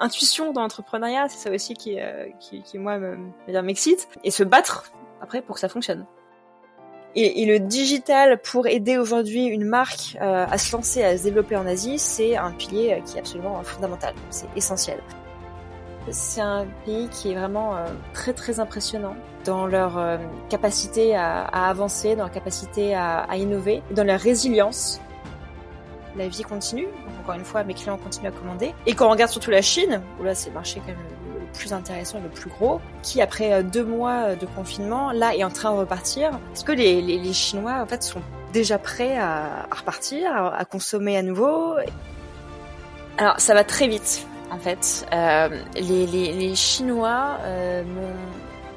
Intuition dans l'entrepreneuriat, c'est ça aussi qui, euh, qui, moi me- me- m'excite, et se battre après pour que ça fonctionne. Et, le digital pour aider aujourd'hui une marque euh, à se lancer, à se développer en Asie, c'est un pilier euh, qui est absolument fondamental, c'est essentiel. C'est un pays qui est vraiment très très impressionnant dans leur capacité à, à avancer, dans leur capacité à, à innover, dans leur résilience la vie continue. Encore une fois, mes clients continuent à commander. Et quand on regarde surtout la Chine, où là c'est le marché quand même le, plus intéressant et le plus gros, qui après euh, deux mois de confinement, là est en train de repartir. Parce que les, Chinois en fait sont déjà prêts à, repartir, à, consommer à nouveau? Alors ça va très vite en fait. Euh, les, Chinois euh,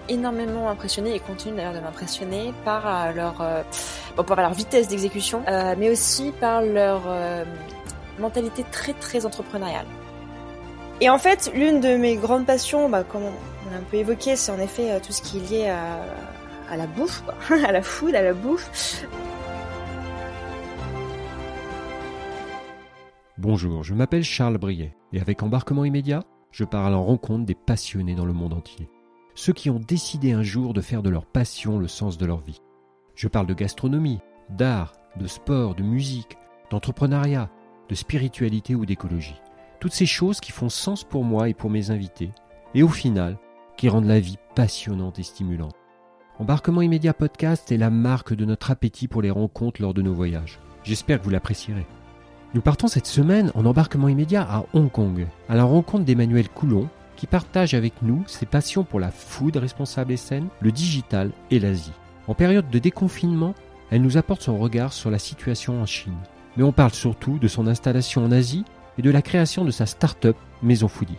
énormément impressionné et continuent d'ailleurs de m'impressionner par euh, leur euh, par leur vitesse d'exécution, euh, mais aussi par leur mentalité très très entrepreneuriale. Et en fait, l'une de mes grandes passions, bah, comme on l'a un peu évoqué, c'est en effet tout ce qui est lié à, la bouffe, à la food, à la bouffe. Bonjour, je m'appelle Charles Briet et avec Embarquement immédiat, je pars à la rencontre des passionnés dans le monde entier. Ceux qui ont décidé un jour de faire de leur passion le sens de leur vie. Je parle de gastronomie, d'art, de sport, de musique, d'entrepreneuriat, de spiritualité ou d'écologie. Toutes ces choses qui font sens pour moi et pour mes invités, et au final, qui rendent la vie passionnante et stimulante. Embarquement immédiat podcast est la marque de notre appétit pour les rencontres lors de nos voyages. J'espère que vous l'apprécierez. Nous partons cette semaine en embarquement immédiat à Hong Kong, à la rencontre d'Emmanuel Coulon, partage avec nous ses passions pour la food responsable et saine, le digital et l'Asie. En période de déconfinement, elle nous apporte son regard sur la situation en Chine. Mais on parle surtout de son installation en Asie et de la création de sa start-up Maison Foodie.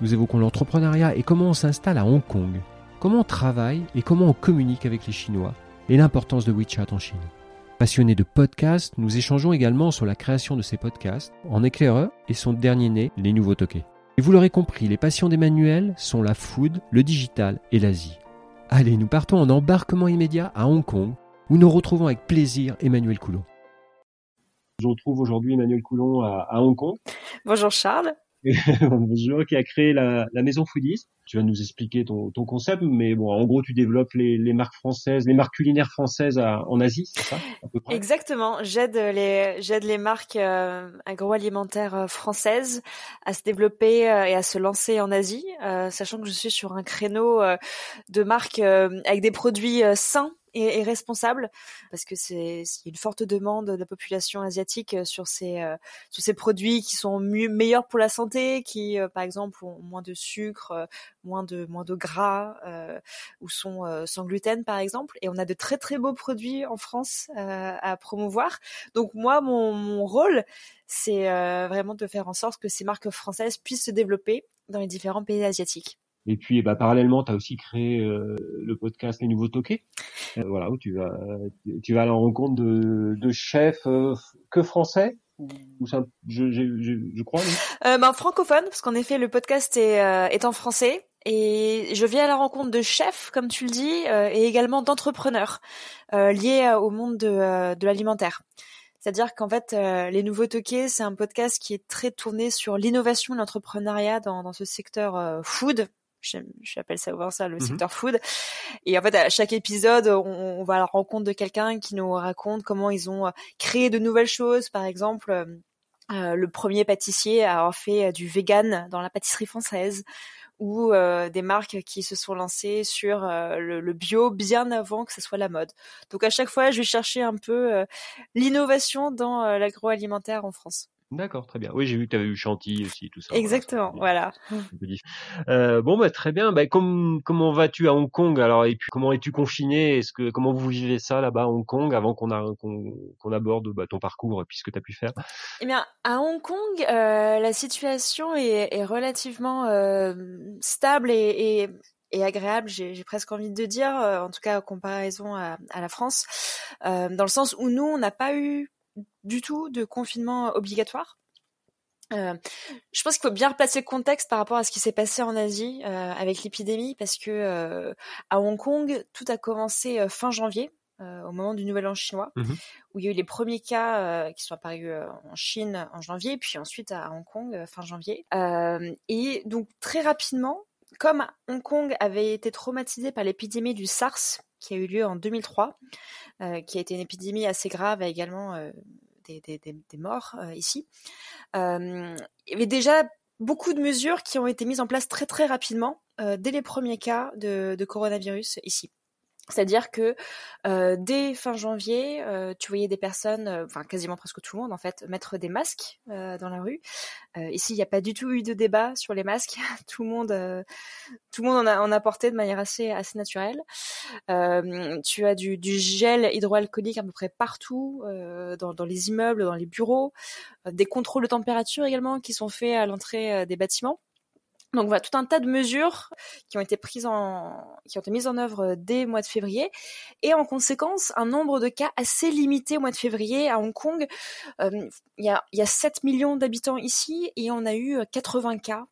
Nous évoquons l'entrepreneuriat et comment on s'installe à Hong Kong, comment on travaille et comment on communique avec les Chinois, et l'importance de WeChat en Chine. Passionné de podcasts, nous échangeons également sur la création de ces podcasts, en éclaireur et son dernier né, les nouveaux toqués. Et vous l'aurez compris, les passions d'Emmanuel sont la food, le digital et l'Asie. Allez, nous partons en embarquement immédiat à Hong Kong, où nous retrouvons avec plaisir Emmanuel Coulon. Je retrouve aujourd'hui Emmanuel Coulon à, à Hong Kong, Bonjour Charles. Bonjour, qui a créé la, la maison Foodies. Tu vas nous expliquer ton, concept, mais bon, en gros, tu développes les, marques françaises, les marques culinaires françaises en Asie, c'est ça Exactement. J'aide les marques euh, agroalimentaires euh, françaises à se développer euh, et à se lancer en Asie, sachant que je suis sur un créneau de marques avec des produits sains et, responsables, parce que c'est une forte demande de la population asiatique euh, sur ces euh, sur ces produits qui sont mieux meilleurs pour la santé, qui euh, par exemple ont moins de sucre, moins de moins de gras ou sont sans gluten par exemple. Et on a de très très beaux produits en France à promouvoir. Donc moi, mon, rôle, c'est vraiment de faire en sorte que ces marques françaises puissent se développer dans les différents pays asiatiques. Et puis, bah, parallèlement, tu as aussi créé euh, le podcast Les Nouveaux Toqués, euh, voilà, où tu vas, tu vas à la rencontre de, de chefs euh, que français, ou, ça- je, je, je, je crois. non? Euh, ben, francophone, parce qu'en effet, le podcast est, euh, est en français. Et je viens à la rencontre de chefs, comme tu le dis, et également d'entrepreneurs liés au monde de, de l'alimentaire. C'est-à-dire qu'en fait, euh, Les Nouveaux Toqués, c'est un podcast qui est très tourné sur l'innovation l'entrepreneuriat dans, dans ce secteur euh, food. J'appelle ça souvent ça le Mhm. secteur food. Et en fait, à chaque épisode, on, on va à la rencontre de quelqu'un qui nous raconte comment ils ont euh, créé de nouvelles choses. Par exemple, euh, euh, le premier pâtissier à avoir fait du vegan dans la pâtisserie française ou euh, des marques qui se sont lancées sur euh, le, le bio bien avant que ce soit la mode. Donc à chaque fois, je vais chercher un peu l'innovation dans l'agroalimentaire en France. D'accord, très bien. Oui, j'ai vu que tu avais eu Chantilly aussi, tout ça. Exactement, voilà. Euh, bon, bah, très bien. Bah, comme, comment vas-tu à Hong Kong alors Et puis, comment es-tu confiné? Est-ce que comment vous vivez ça là-bas à Hong Kong avant qu'on a qu'on qu'on aborde bah, ton parcours et puis ce que tu as pu faire? Eh bien, à Hong Kong, euh, la situation est, est relativement euh, stable et, et et agréable, j'ai presque envie de dire, en tout cas en comparaison à, à la France, dans le sens où nous, on n'a pas eu du tout de confinement obligatoire. Euh, je pense qu'il faut bien replacer le contexte par rapport à ce qui s'est passé en Asie euh, avec l'épidémie, parce que euh, à Hong Kong, tout a commencé fin janvier, au moment du Nouvel An chinois, Mhm. où il y a eu les premiers cas qui sont apparus en Chine en janvier, puis ensuite à Hong Kong fin janvier. et donc très rapidement, comme Hong Kong avait été traumatisé par l'épidémie du SARS qui a eu lieu en 2003, qui a été une épidémie assez grave également des, morts euh, ici. Euh, il y avait déjà beaucoup de mesures qui ont été mises en place très très rapidement euh, dès les premiers cas de coronavirus ici. C'est-à-dire que euh, dès fin janvier, euh, tu voyais des personnes, enfin quasiment presque tout le monde en fait, mettre des masques euh, dans la rue. ici, il n'y a pas du tout eu de débat sur les masques. tout le monde, tout le monde en a, porté de manière assez naturelle. tu as du, gel hydroalcoolique à peu près partout, dans, les immeubles, dans les bureaux, des contrôles de température également qui sont faits à l'entrée des bâtiments. Donc voilà, tout un tas de mesures qui ont été prises en, qui ont été mises en œuvre dès le mois de février, et en conséquence, un nombre de cas assez limité au mois de février à Hong Kong. Euh, il y, a, y a 7 millions d'habitants ici, et on a eu 80 cas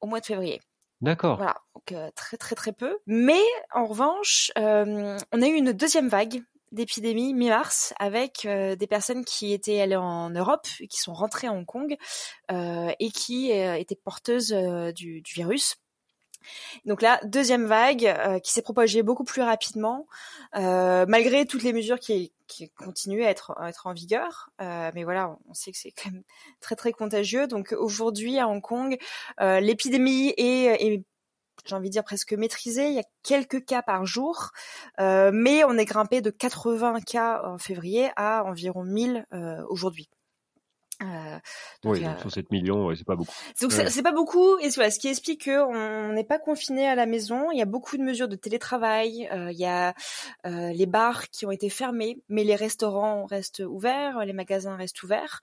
au mois de février. D'accord. Voilà, donc euh, très très très peu. Mais en revanche, euh, on a eu une deuxième vague d'épidémie mi-mars avec euh, des personnes qui étaient allées en Europe, qui sont rentrées à Hong Kong euh, et qui euh, étaient porteuses du, virus. Donc là, deuxième vague qui s'est propagée beaucoup plus rapidement, malgré toutes les mesures qui, continuent à être, en vigueur. mais voilà, on sait que c'est quand même très très contagieux. Donc aujourd'hui à Hong Kong, l'épidémie est j'ai envie de dire presque maîtrisé. Il y a quelques cas par jour, euh, mais on est grimpé de 80 cas en février à environ 1000 euh, aujourd'hui. Euh, oui, donc sur 7 millions, ouais, c'est pas beaucoup. Donc ouais. c'est pas beaucoup, et voilà, ce qui explique qu'on n'est pas confiné à la maison. Il y a beaucoup de mesures de télétravail. Euh, il y a euh, les bars qui ont été fermés, mais les restaurants restent ouverts, les magasins restent ouverts.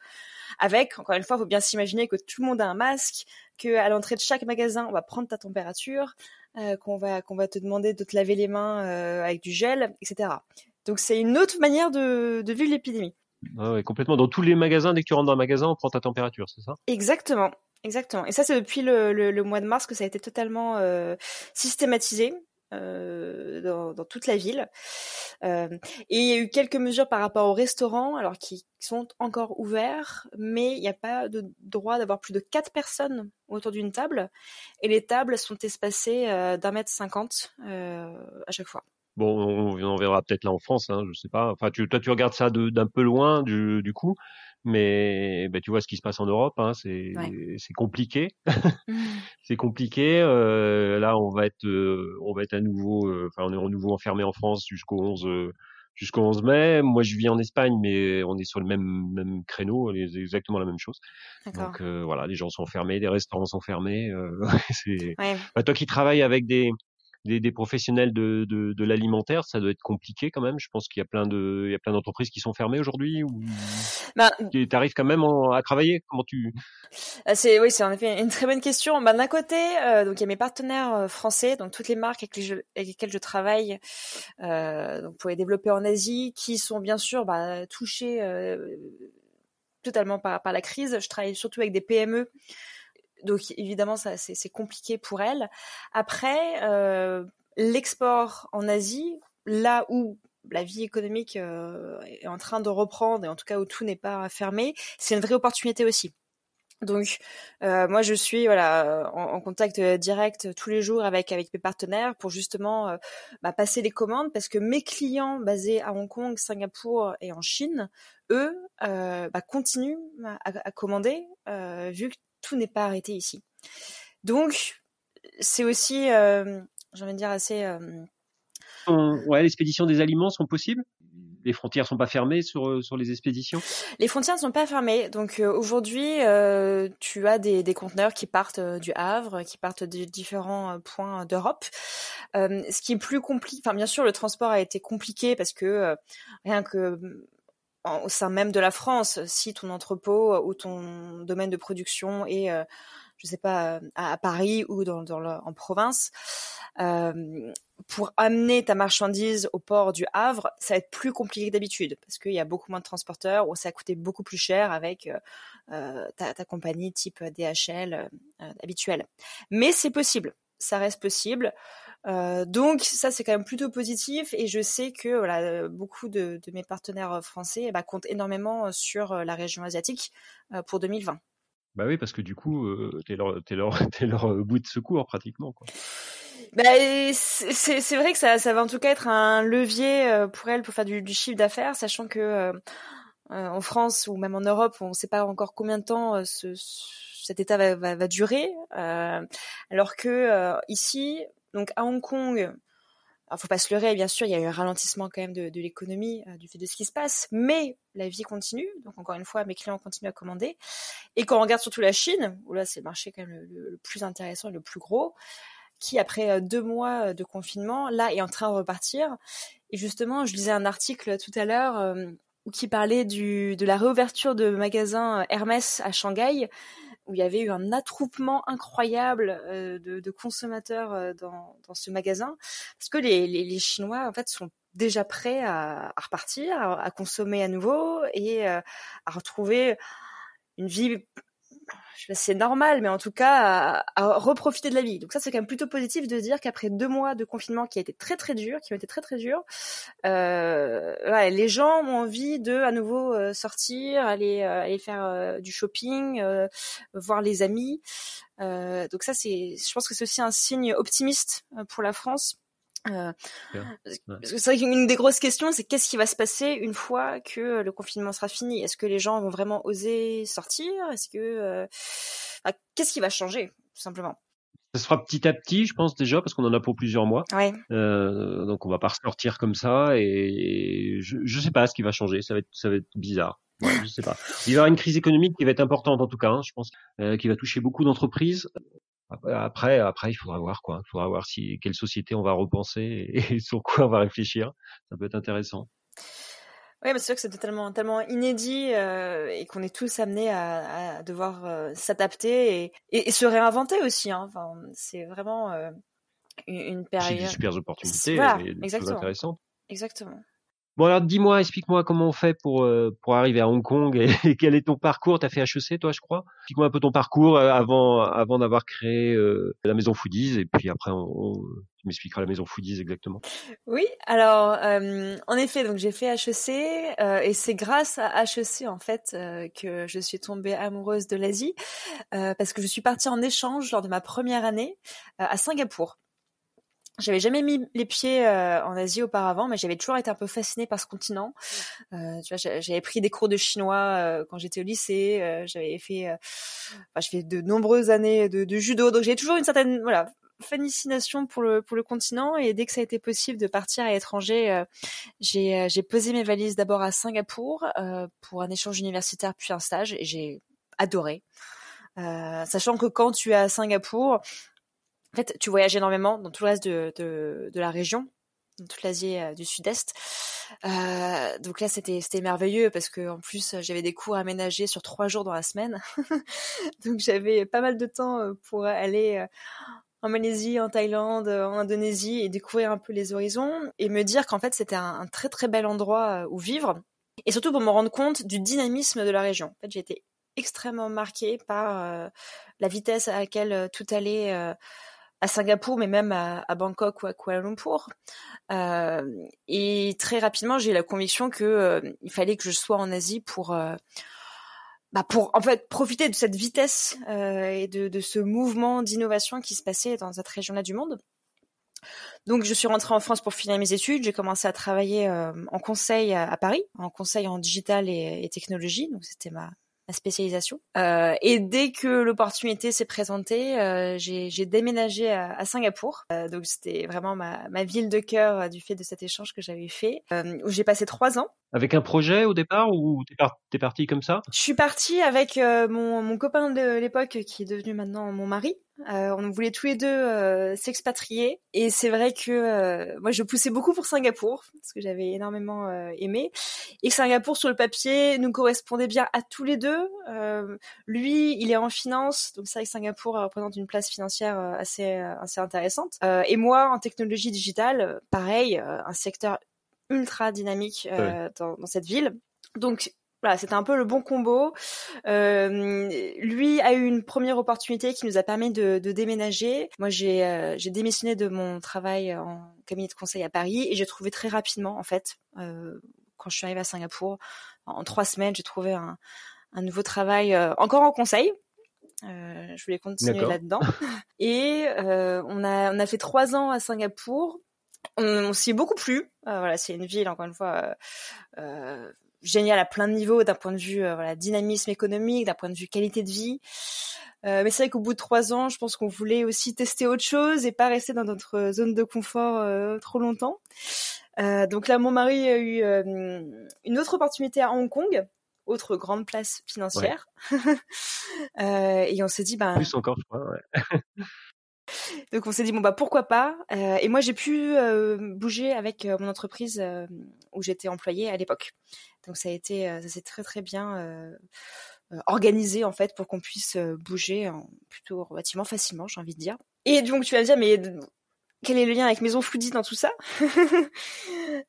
Avec, encore une fois, il faut bien s'imaginer que tout le monde a un masque, que à l'entrée de chaque magasin, on va prendre ta température, euh, qu'on va qu'on va te demander de te laver les mains euh, avec du gel, etc. Donc c'est une autre manière de, de vivre l'épidémie. Ah ouais, complètement. Dans tous les magasins, dès que tu rentres dans un magasin, on prend ta température, c'est ça? Exactement. Exactement. Et ça, c'est depuis le, le, le, mois de mars que ça a été totalement euh, systématisé. Euh, dans, toute la ville. Euh, et il y a eu quelques mesures par rapport aux restaurants, alors qui sont encore ouverts, mais il n'y a pas de droit d'avoir plus de quatre personnes autour d'une table, et les tables sont espacées euh, d'un mètre cinquante à chaque fois. Bon, on, on verra peut-être là en France, hein, je sais pas. Enfin, toi, tu regardes ça d'un peu loin du coup, mais ben, tu vois ce qui se passe en Europe, hein, c'est ouais. c'est compliqué, c'est compliqué. Euh, là, on va être euh, on va être à nouveau, enfin, on est à nouveau enfermé en France jusqu'au 11 jusqu'au 11 mai. Moi, je vis en Espagne, mais on est sur le même même créneau, exactement la même chose. Donc euh, voilà, les gens sont fermés, les restaurants sont fermés. c'est ouais. bah, toi qui travailles avec des des, des, professionnels de, de, de l'alimentaire, ça doit être compliqué quand même. Je pense qu'il y a plein de, il y a plein d'entreprises qui sont fermées aujourd'hui. Ou bah, tu arrives quand même en, à travailler. Comment tu C'est oui, c'est en effet une très bonne question. Bah, d'un côté, euh, donc il y a mes partenaires euh, français, donc toutes les marques avec, les je, avec lesquelles je travaille, euh, donc pour les développer en Asie, qui sont bien sûr bah, touchés totalement par, par la crise. Je travaille surtout avec des PME donc évidemment ça c'est compliqué pour elle. Après euh, l'export en Asie, là où la vie économique euh, est en train de reprendre et en tout cas où tout n'est pas fermé, c'est une vraie opportunité aussi. Donc euh, moi je suis voilà en, en, contact direct tous les jours avec avec mes partenaires pour justement euh, bah, passer les commandes parce que mes clients basés à Hong Kong, Singapour et en Chine, eux euh, bah, continuent à, à commander vu que tout n'est pas arrêté ici. Donc, c'est aussi, euh, j'ai envie de dire, assez... Euh... Ouais, l'expédition des aliments sont possibles? Les frontières sont pas fermées sur sur les expéditions? Les frontières ne sont pas fermées. Donc euh, aujourd'hui, euh, tu as des, des conteneurs qui partent euh, du Havre, qui partent de différents points d'Europe. ce qui est plus compliqué, enfin bien sûr, le transport a été compliqué parce que rien que au sein même de la France, si ton entrepôt ou ton domaine de production est, euh, je sais pas, à, Paris ou dans, en province, euh, pour amener ta marchandise au port du Havre, ça va être plus compliqué que d'habitude parce qu'il y a beaucoup moins de transporteurs ou ça a coûté beaucoup plus cher avec euh, ta, compagnie type DHL euh, habituelle. Mais c'est possible, ça reste possible. Euh, donc ça c'est quand même plutôt positif et je sais que voilà, beaucoup de, de mes partenaires français bah, comptent énormément sur la région asiatique pour 2020. Bah oui, parce que du coup, euh, t'es leur, es leur, es leur bout de secours pratiquement. Quoi. Bah, c'est vrai que ça, ça va en tout cas être un levier pour elles pour faire du, du chiffre d'affaires, sachant que euh, en France ou même en Europe, on ne sait pas encore combien de temps ce, cet état va, va, va durer, alors que ici, donc à Hong Kong, alors, faut pas se leurrer, bien sûr, il y a eu un ralentissement quand même de, l'économie euh, du fait de ce qui se passe, mais la vie continue. Donc encore une fois, mes clients continuent à commander. Et quand on regarde surtout la Chine, où là c'est le marché quand même le, plus intéressant et le plus gros, qui après euh, deux mois de confinement, là est en train de repartir. Et justement, je lisais un article tout à l'heure euh, qui parlait de la réouverture de magasins Hermès à Shanghai où il y avait eu un attroupement incroyable euh, de, consommateurs euh, dans, ce magasin, parce que les, les, Chinois en fait sont déjà prêts à, repartir, à, à, consommer à nouveau et euh, à retrouver une vie c'est normal, mais en tout cas, à, reprofiter de la vie. Donc ça, c'est quand même plutôt positif de dire qu'après deux mois de confinement qui a été très très dur, qui ont été très très durs, euh, ouais, les gens ont envie de à nouveau euh, sortir, aller euh, aller faire euh, du shopping, voir les amis. donc ça, c'est, je pense que c'est aussi un signe optimiste pour la France euh, c'est vrai qu'une des grosses questions, c'est qu'est-ce qui va se passer une fois que le confinement sera fini? Est-ce que les gens vont vraiment oser sortir? Est-ce que euh, qu'est-ce qui va changer tout simplement? Ça se fera petit à petit, je pense déjà, parce qu'on en a pour plusieurs mois. Ouais. Euh, donc on va pas ressortir comme ça, et je, je sais pas ce qui va changer. Ça va être, ça va être bizarre. Ouais, je sais pas. Il va y avoir une crise économique qui va être importante en tout cas. Hein, je pense, euh, qui va toucher beaucoup d'entreprises. Après, après, il faudra voir quoi. Il faudra voir si quelle société on va repenser et sur quoi on va réfléchir. Ça peut être intéressant. Oui, c'est sûr que c'est tellement, tellement inédit euh, et qu'on est tous amenés à, à devoir euh, s'adapter et, et, et, se réinventer aussi. Hein. Enfin, c'est vraiment euh, une, une période. C'est des super opportunités, voilà, et des choses intéressantes. Exactement. Bon alors dis-moi, explique-moi comment on fait pour euh, pour arriver à Hong Kong et, quel est ton parcours? T'as fait HEC toi, je crois? Explique-moi un peu ton parcours euh, avant avant d'avoir créé euh, la maison Foodies et puis après on, on, tu m'expliqueras la maison Foodies exactement. Oui, alors euh, en effet, donc j'ai fait HEC et c'est grâce à HEC en fait que je suis tombée amoureuse de l'Asie parce que je suis partie en échange lors de ma première année à Singapour. J'avais jamais mis les pieds euh, en Asie auparavant, mais j'avais toujours été un peu fascinée par ce continent. Euh, tu vois, j'avais pris des cours de chinois euh, quand j'étais au lycée. Euh, j'avais fait, euh, enfin, je fais de nombreuses années de, de judo, donc j'ai toujours une certaine, voilà, fascination pour le pour le continent. Et dès que ça a été possible de partir à l'étranger, euh, j'ai j'ai posé mes valises d'abord à Singapour pour un échange universitaire puis un stage, et j'ai adoré. sachant que quand tu es à Singapour, en fait, tu voyages énormément dans tout le reste de, de, la région, dans toute l'Asie euh, du Sud-Est. Euh, donc là, c'était merveilleux parce que en plus, j'avais des cours aménagés sur trois jours dans la semaine, donc j'avais pas mal de temps euh, pour aller en Malaisie, en Thaïlande, en Indonésie et découvrir un peu les horizons et me dire qu'en fait, c'était un, très très bel endroit où vivre et surtout pour me rendre compte du dynamisme de la région. En fait, j'ai été extrêmement marquée par la vitesse à laquelle tout allait à Singapour, mais même à, Bangkok ou à Kuala Lumpur. Euh, et très rapidement, j'ai la conviction que euh, il fallait que je sois en Asie pour, euh, bah en fait profiter de cette vitesse et de, ce mouvement d'innovation qui se passait dans cette région-là du monde. Donc, je suis rentrée en France pour finir mes études. J'ai commencé à travailler en conseil à, à, Paris, en conseil en digital et, et technologie. Donc, c'était ma, ma spécialisation. Euh, et dès que l'opportunité s'est présentée, euh, j'ai déménagé à, à Singapour. Euh, donc c'était vraiment ma, ma, ville de cœur du fait de cet échange que j'avais fait, où j'ai passé trois ans. Avec un projet au départ ou t'es par, parti comme ça? Je suis partie avec mon, mon, copain de l'époque qui est devenu maintenant mon mari. Euh, on voulait tous les deux euh, s'expatrier et c'est vrai que euh, moi je poussais beaucoup pour Singapour parce que j'avais énormément aimé et que Singapour sur le papier nous correspondait bien à tous les deux. lui, il est en finance, donc c'est vrai que Singapour représente une place financière assez assez intéressante. et moi, en technologie digitale, pareil, un secteur ultra dynamique dans, dans cette ville. Donc voilà, c'était un peu le bon combo. Euh, lui a eu une première opportunité qui nous a permis de, de déménager. Moi, j'ai euh, j'ai démissionné de mon travail en cabinet de conseil à Paris et j'ai trouvé très rapidement, en fait, euh, quand je suis arrivée à Singapour, en trois semaines, j'ai trouvé un, un nouveau travail euh, encore en conseil. Euh, je voulais continuer là-dedans. Et on a on a fait trois ans à Singapour. On, on s'y est beaucoup plu. voilà, c'est une ville encore une fois euh, génial à plein de niveaux, d'un point de vue euh, voilà dynamisme économique, d'un point de vue qualité de vie. Euh, mais c'est vrai qu'au bout de trois ans, je pense qu'on voulait aussi tester autre chose et pas rester dans notre zone de confort euh, trop longtemps. Euh, donc là, mon mari a eu une autre opportunité à Hong Kong, autre grande place financière. et on s'est dit, ben plus encore, je crois. Ouais. Donc on s'est dit bon bah pourquoi pas? Euh, et moi j'ai pu euh, bouger avec euh, mon entreprise où j'étais employée à l'époque. Donc ça a été ça s'est très très bien organisé en fait pour qu'on puisse bouger plutôt relativement facilement j'ai envie de dire. Et donc tu vas me dire mais quel est le lien avec Maison Foodie dans tout ça?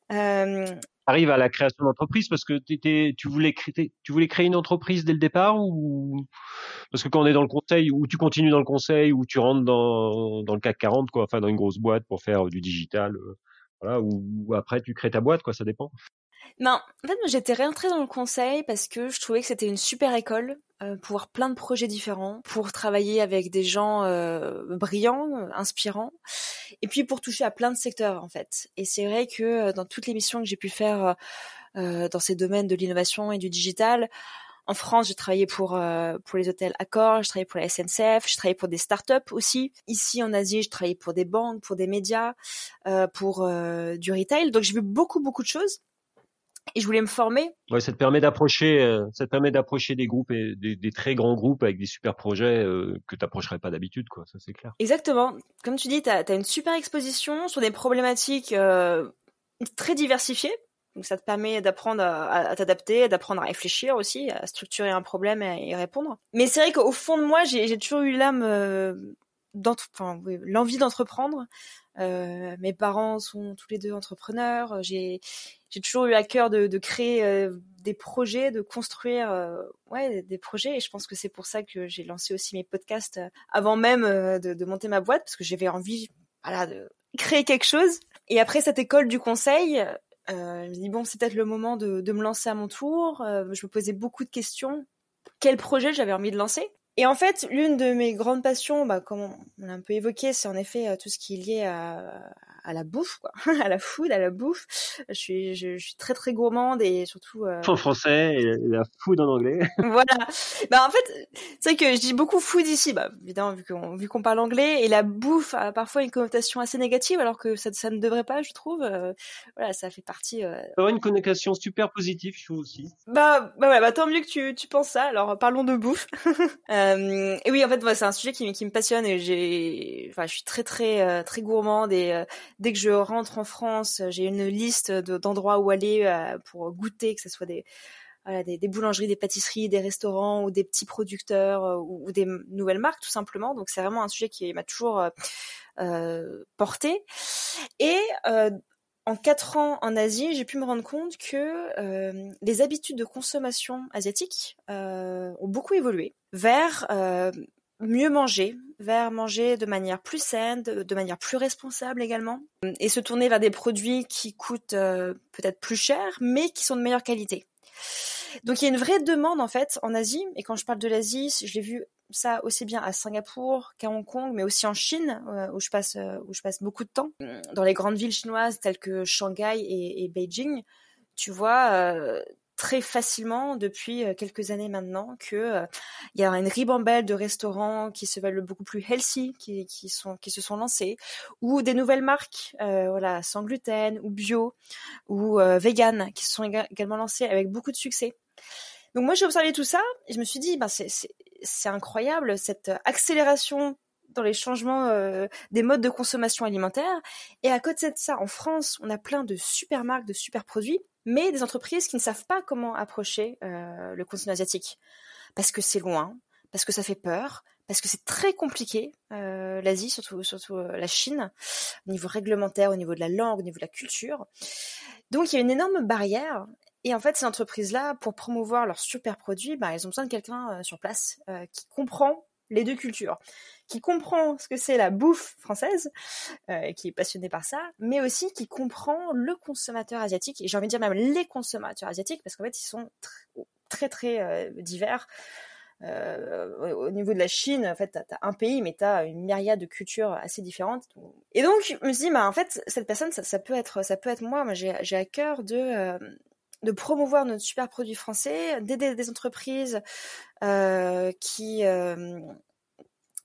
arrive à la création d'entreprise parce que tu voulais créer, une entreprise dès le départ ou parce que quand on est dans le conseil ou tu continues dans le conseil ou tu rentres dans, dans le CAC 40 quoi, enfin dans une grosse boîte pour faire du digital, euh, voilà, ou, après tu crées ta boîte quoi, ça dépend. Non, en fait, j'étais réentrée dans le conseil parce que je trouvais que c'était une super école euh, pour avoir plein de projets différents, pour travailler avec des gens euh, brillants, inspirants, et puis pour toucher à plein de secteurs en fait. Et c'est vrai que euh, dans toutes les missions que j'ai pu faire euh, dans ces domaines de l'innovation et du digital, en France, j'ai travaillé pour pour les hôtels Accor, j'ai travaillé pour la SNCF, j'ai travaillé pour des startups aussi. Ici en Asie, j'ai travaillé pour des banques, pour des médias, pour du retail. Donc j'ai vu beaucoup beaucoup de choses et je voulais me former. Ouais, ça te permet d'approcher, euh, ça te permet d'approcher des groupes et des, des, très grands groupes avec des super projets euh, que tu n'approcherais pas d'habitude, quoi. Ça c'est clair. Exactement. Comme tu dis, tu as, une super exposition sur des problématiques euh, très diversifiées. Donc ça te permet d'apprendre à, à t'adapter, d'apprendre à réfléchir aussi, à structurer un problème et y répondre. Mais c'est vrai qu'au fond de moi, j'ai toujours eu l'âme, euh, l'envie d'entreprendre. Euh, mes parents sont tous les deux entrepreneurs. J'ai j'ai toujours eu à cœur de, créer euh, des projets, de construire euh, ouais des projets. Et je pense que c'est pour ça que j'ai lancé aussi mes podcasts euh, avant même de, de, monter ma boîte parce que j'avais envie voilà de créer quelque chose. Et après cette école du conseil, euh, je me dis bon c'est peut-être le moment de, de, me lancer à mon tour. je me posais beaucoup de questions. Quel projet j'avais envie de lancer? Et en fait, l'une de mes grandes passions, bah, comme on l'a un peu évoqué, c'est en effet euh, tout ce qui est lié à, à la bouffe, quoi. à la food, à la bouffe. Je suis, je, je suis très très gourmande et surtout. Euh... En français et la food en anglais. voilà. Bah en fait, c'est vrai que je dis beaucoup food ici, bah évidemment vu qu'on vu qu'on parle anglais et la bouffe a parfois une connotation assez négative alors que ça, ça ne devrait pas, je trouve. Euh, voilà, ça fait partie. Euh... Ça une connotation super positive, je trouve aussi. Bah bah ouais, bah tant mieux que tu tu penses ça. Alors parlons de bouffe. Euh, et oui, en fait, c'est un sujet qui, qui me passionne et j'ai, enfin, je suis très très euh, très gourmande et euh, dès que je rentre en France, j'ai une liste d'endroits où aller pour goûter, que ce soit des boulangeries, des pâtisseries, des restaurants ou des petits producteurs ou, des nouvelles marques tout simplement. Donc c'est vraiment un sujet qui m'a toujours euh, porté. Et euh, en quatre ans en Asie, j'ai pu me rendre compte que euh, les habitudes de consommation asiatiques euh, ont beaucoup évolué vers euh, mieux manger, vers manger de manière plus saine, de, manière plus responsable également, et se tourner vers des produits qui coûtent euh, peut-être plus cher, mais qui sont de meilleure qualité. Donc il y a une vraie demande en fait en Asie, et quand je parle de l'Asie, je l'ai vu ça aussi bien à Singapour qu'à Hong Kong, mais aussi en Chine euh, où je passe euh, où je passe beaucoup de temps dans les grandes villes chinoises telles que Shanghai et, Beijing. Tu vois très facilement depuis quelques années maintenant que il y a une ribambelle de restaurants qui se veulent beaucoup plus healthy qui, qui sont qui se sont lancés ou des nouvelles marques voilà sans gluten ou bio ou vegan qui se sont également lancées avec beaucoup de succès. Donc moi j'ai observé tout ça et je me suis dit c'est c'est incroyable cette accélération dans les changements euh, des modes de consommation alimentaire. Et à côté de ça, en France, on a plein de super marques, de super produits, mais des entreprises qui ne savent pas comment approcher euh, le continent asiatique. Parce que c'est loin, parce que ça fait peur, parce que c'est très compliqué, euh, l'Asie, surtout, surtout euh, la Chine, au niveau réglementaire, au niveau de la langue, au niveau de la culture. Donc il y a une énorme barrière. Et en fait, ces entreprises-là, pour promouvoir leurs super produits, bah, elles ont besoin de quelqu'un sur place qui comprend les deux cultures, qui comprend ce que c'est la bouffe française, euh, qui est passionné par ça, mais aussi qui comprend le consommateur asiatique, et j'ai envie de dire même les consommateurs asiatiques, parce qu'en fait, ils sont tr- très très euh, divers. Euh, au niveau de la Chine, en fait, t'as as un pays, mais t'as une myriade de cultures assez différentes. Et donc, je me suis dit, bah, en fait, cette personne, ça, peut être, ça peut être moi. Moi, j'ai à cœur de de promouvoir notre super produit français, d'aider des entreprises euh, qui euh,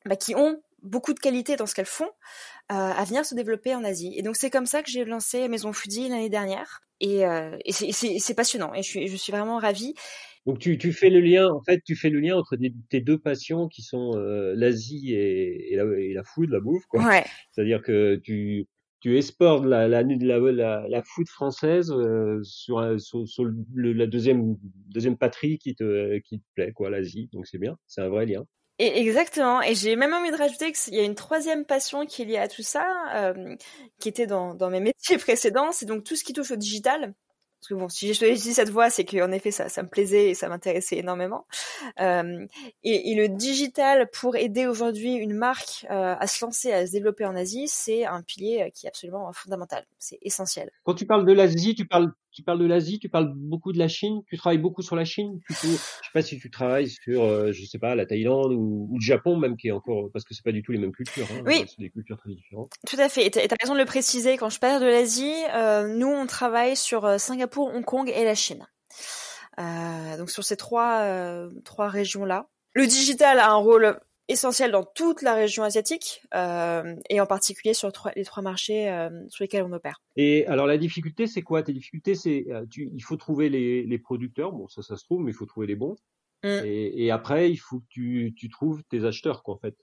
bah, qui ont beaucoup de qualité dans ce qu'elles font, euh, à venir se développer en Asie. Et donc c'est comme ça que j'ai lancé Maison Foodie l'année dernière. Et, et c'est- passionnant. Et je suis, je suis vraiment ravie. Donc tu, tu fais le lien, en fait, tu fais le lien entre des- tes deux passions qui sont euh, l'Asie et, et, la, et la food, la bouffe, quoi. Ouais. C'est-à-dire que tu, tu exportes la, la, la, la, food française euh, sur, la deuxième, patrie qui te, plaît, quoi, l'Asie. Donc c'est bien, c'est un vrai lien. Exactement. Et j'ai même envie de rajouter qu'il y a une troisième passion qui est liée à tout ça, euh, qui était dans, dans mes métiers précédents, c'est donc tout ce qui touche au digital. Parce que bon, si j'ai choisi cette voie, c'est qu'en effet, ça, ça me plaisait et ça m'intéressait énormément. Euh, et, le digital, pour aider aujourd'hui une marque euh, à se lancer, à se développer en Asie, c'est un pilier euh, qui est absolument fondamental. C'est essentiel. Quand tu parles de l'Asie, tu parles, tu parles de l'Asie, tu parles beaucoup de la Chine, tu travailles beaucoup sur la Chine, plutôt, je sais pas si tu travailles sur, euh, je sais pas, la Thaïlande ou, ou le Japon même, qui est encore, parce que c'est pas du tout les mêmes cultures, hein, Oui. c'est des cultures très différentes. Tout à fait. Et t'as raison de le préciser. Quand je parle de l'Asie, euh, nous, on travaille sur euh, Singapour, Hong Kong et la Chine. Euh, donc sur ces trois, euh, trois régions-là. Le digital a un rôle essentiel dans toute la région asiatique euh, et en particulier sur les trois marchés euh, sur lesquels on opère. Et alors la difficulté, c'est quoi? Tes difficultés, c'est, euh, il faut trouver les, les producteurs, bon ça, ça se trouve, mais il faut trouver les bons. Mm. Et, et après, il faut que tu, tu trouves tes acheteurs, quoi, en fait.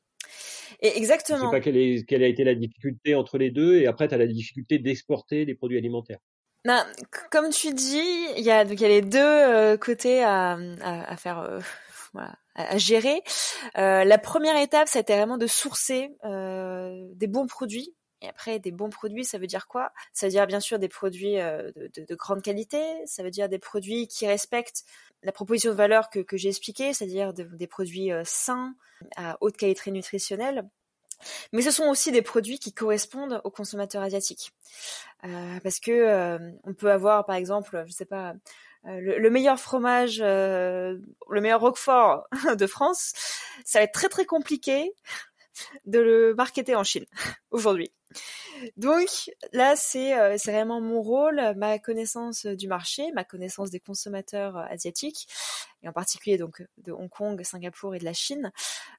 Et Je sais exactement. pas quelle, est, quelle a été la difficulté entre les deux, et après, tu as la difficulté d'exporter des produits alimentaires. Ben, comme tu dis, il y a donc il y a les deux euh, côtés à, à, à faire, euh, à, gérer. Euh, la première étape, ça a été vraiment de sourcer euh, des bons produits. Et après, des bons produits, ça veut dire quoi? Ça veut dire bien sûr des produits euh, de, de- de grande qualité. Ça veut dire des produits qui respectent la proposition de valeur que, j'ai expliquée, c'est-à-dire de- des produits sains, à haute qualité nutritionnelle. Mais ce sont aussi des produits qui correspondent aux consommateurs asiatiques. Parce que on peut avoir par exemple, je sais pas, le, le meilleur fromage, euh, le meilleur roquefort de France, ça va être très très compliqué de le marketer en Chine aujourd'hui. Donc là, c'est euh, c'est vraiment mon rôle, ma connaissance du marché, ma connaissance des consommateurs euh, asiatiques et en particulier donc de Hong Kong, Singapour et de la Chine,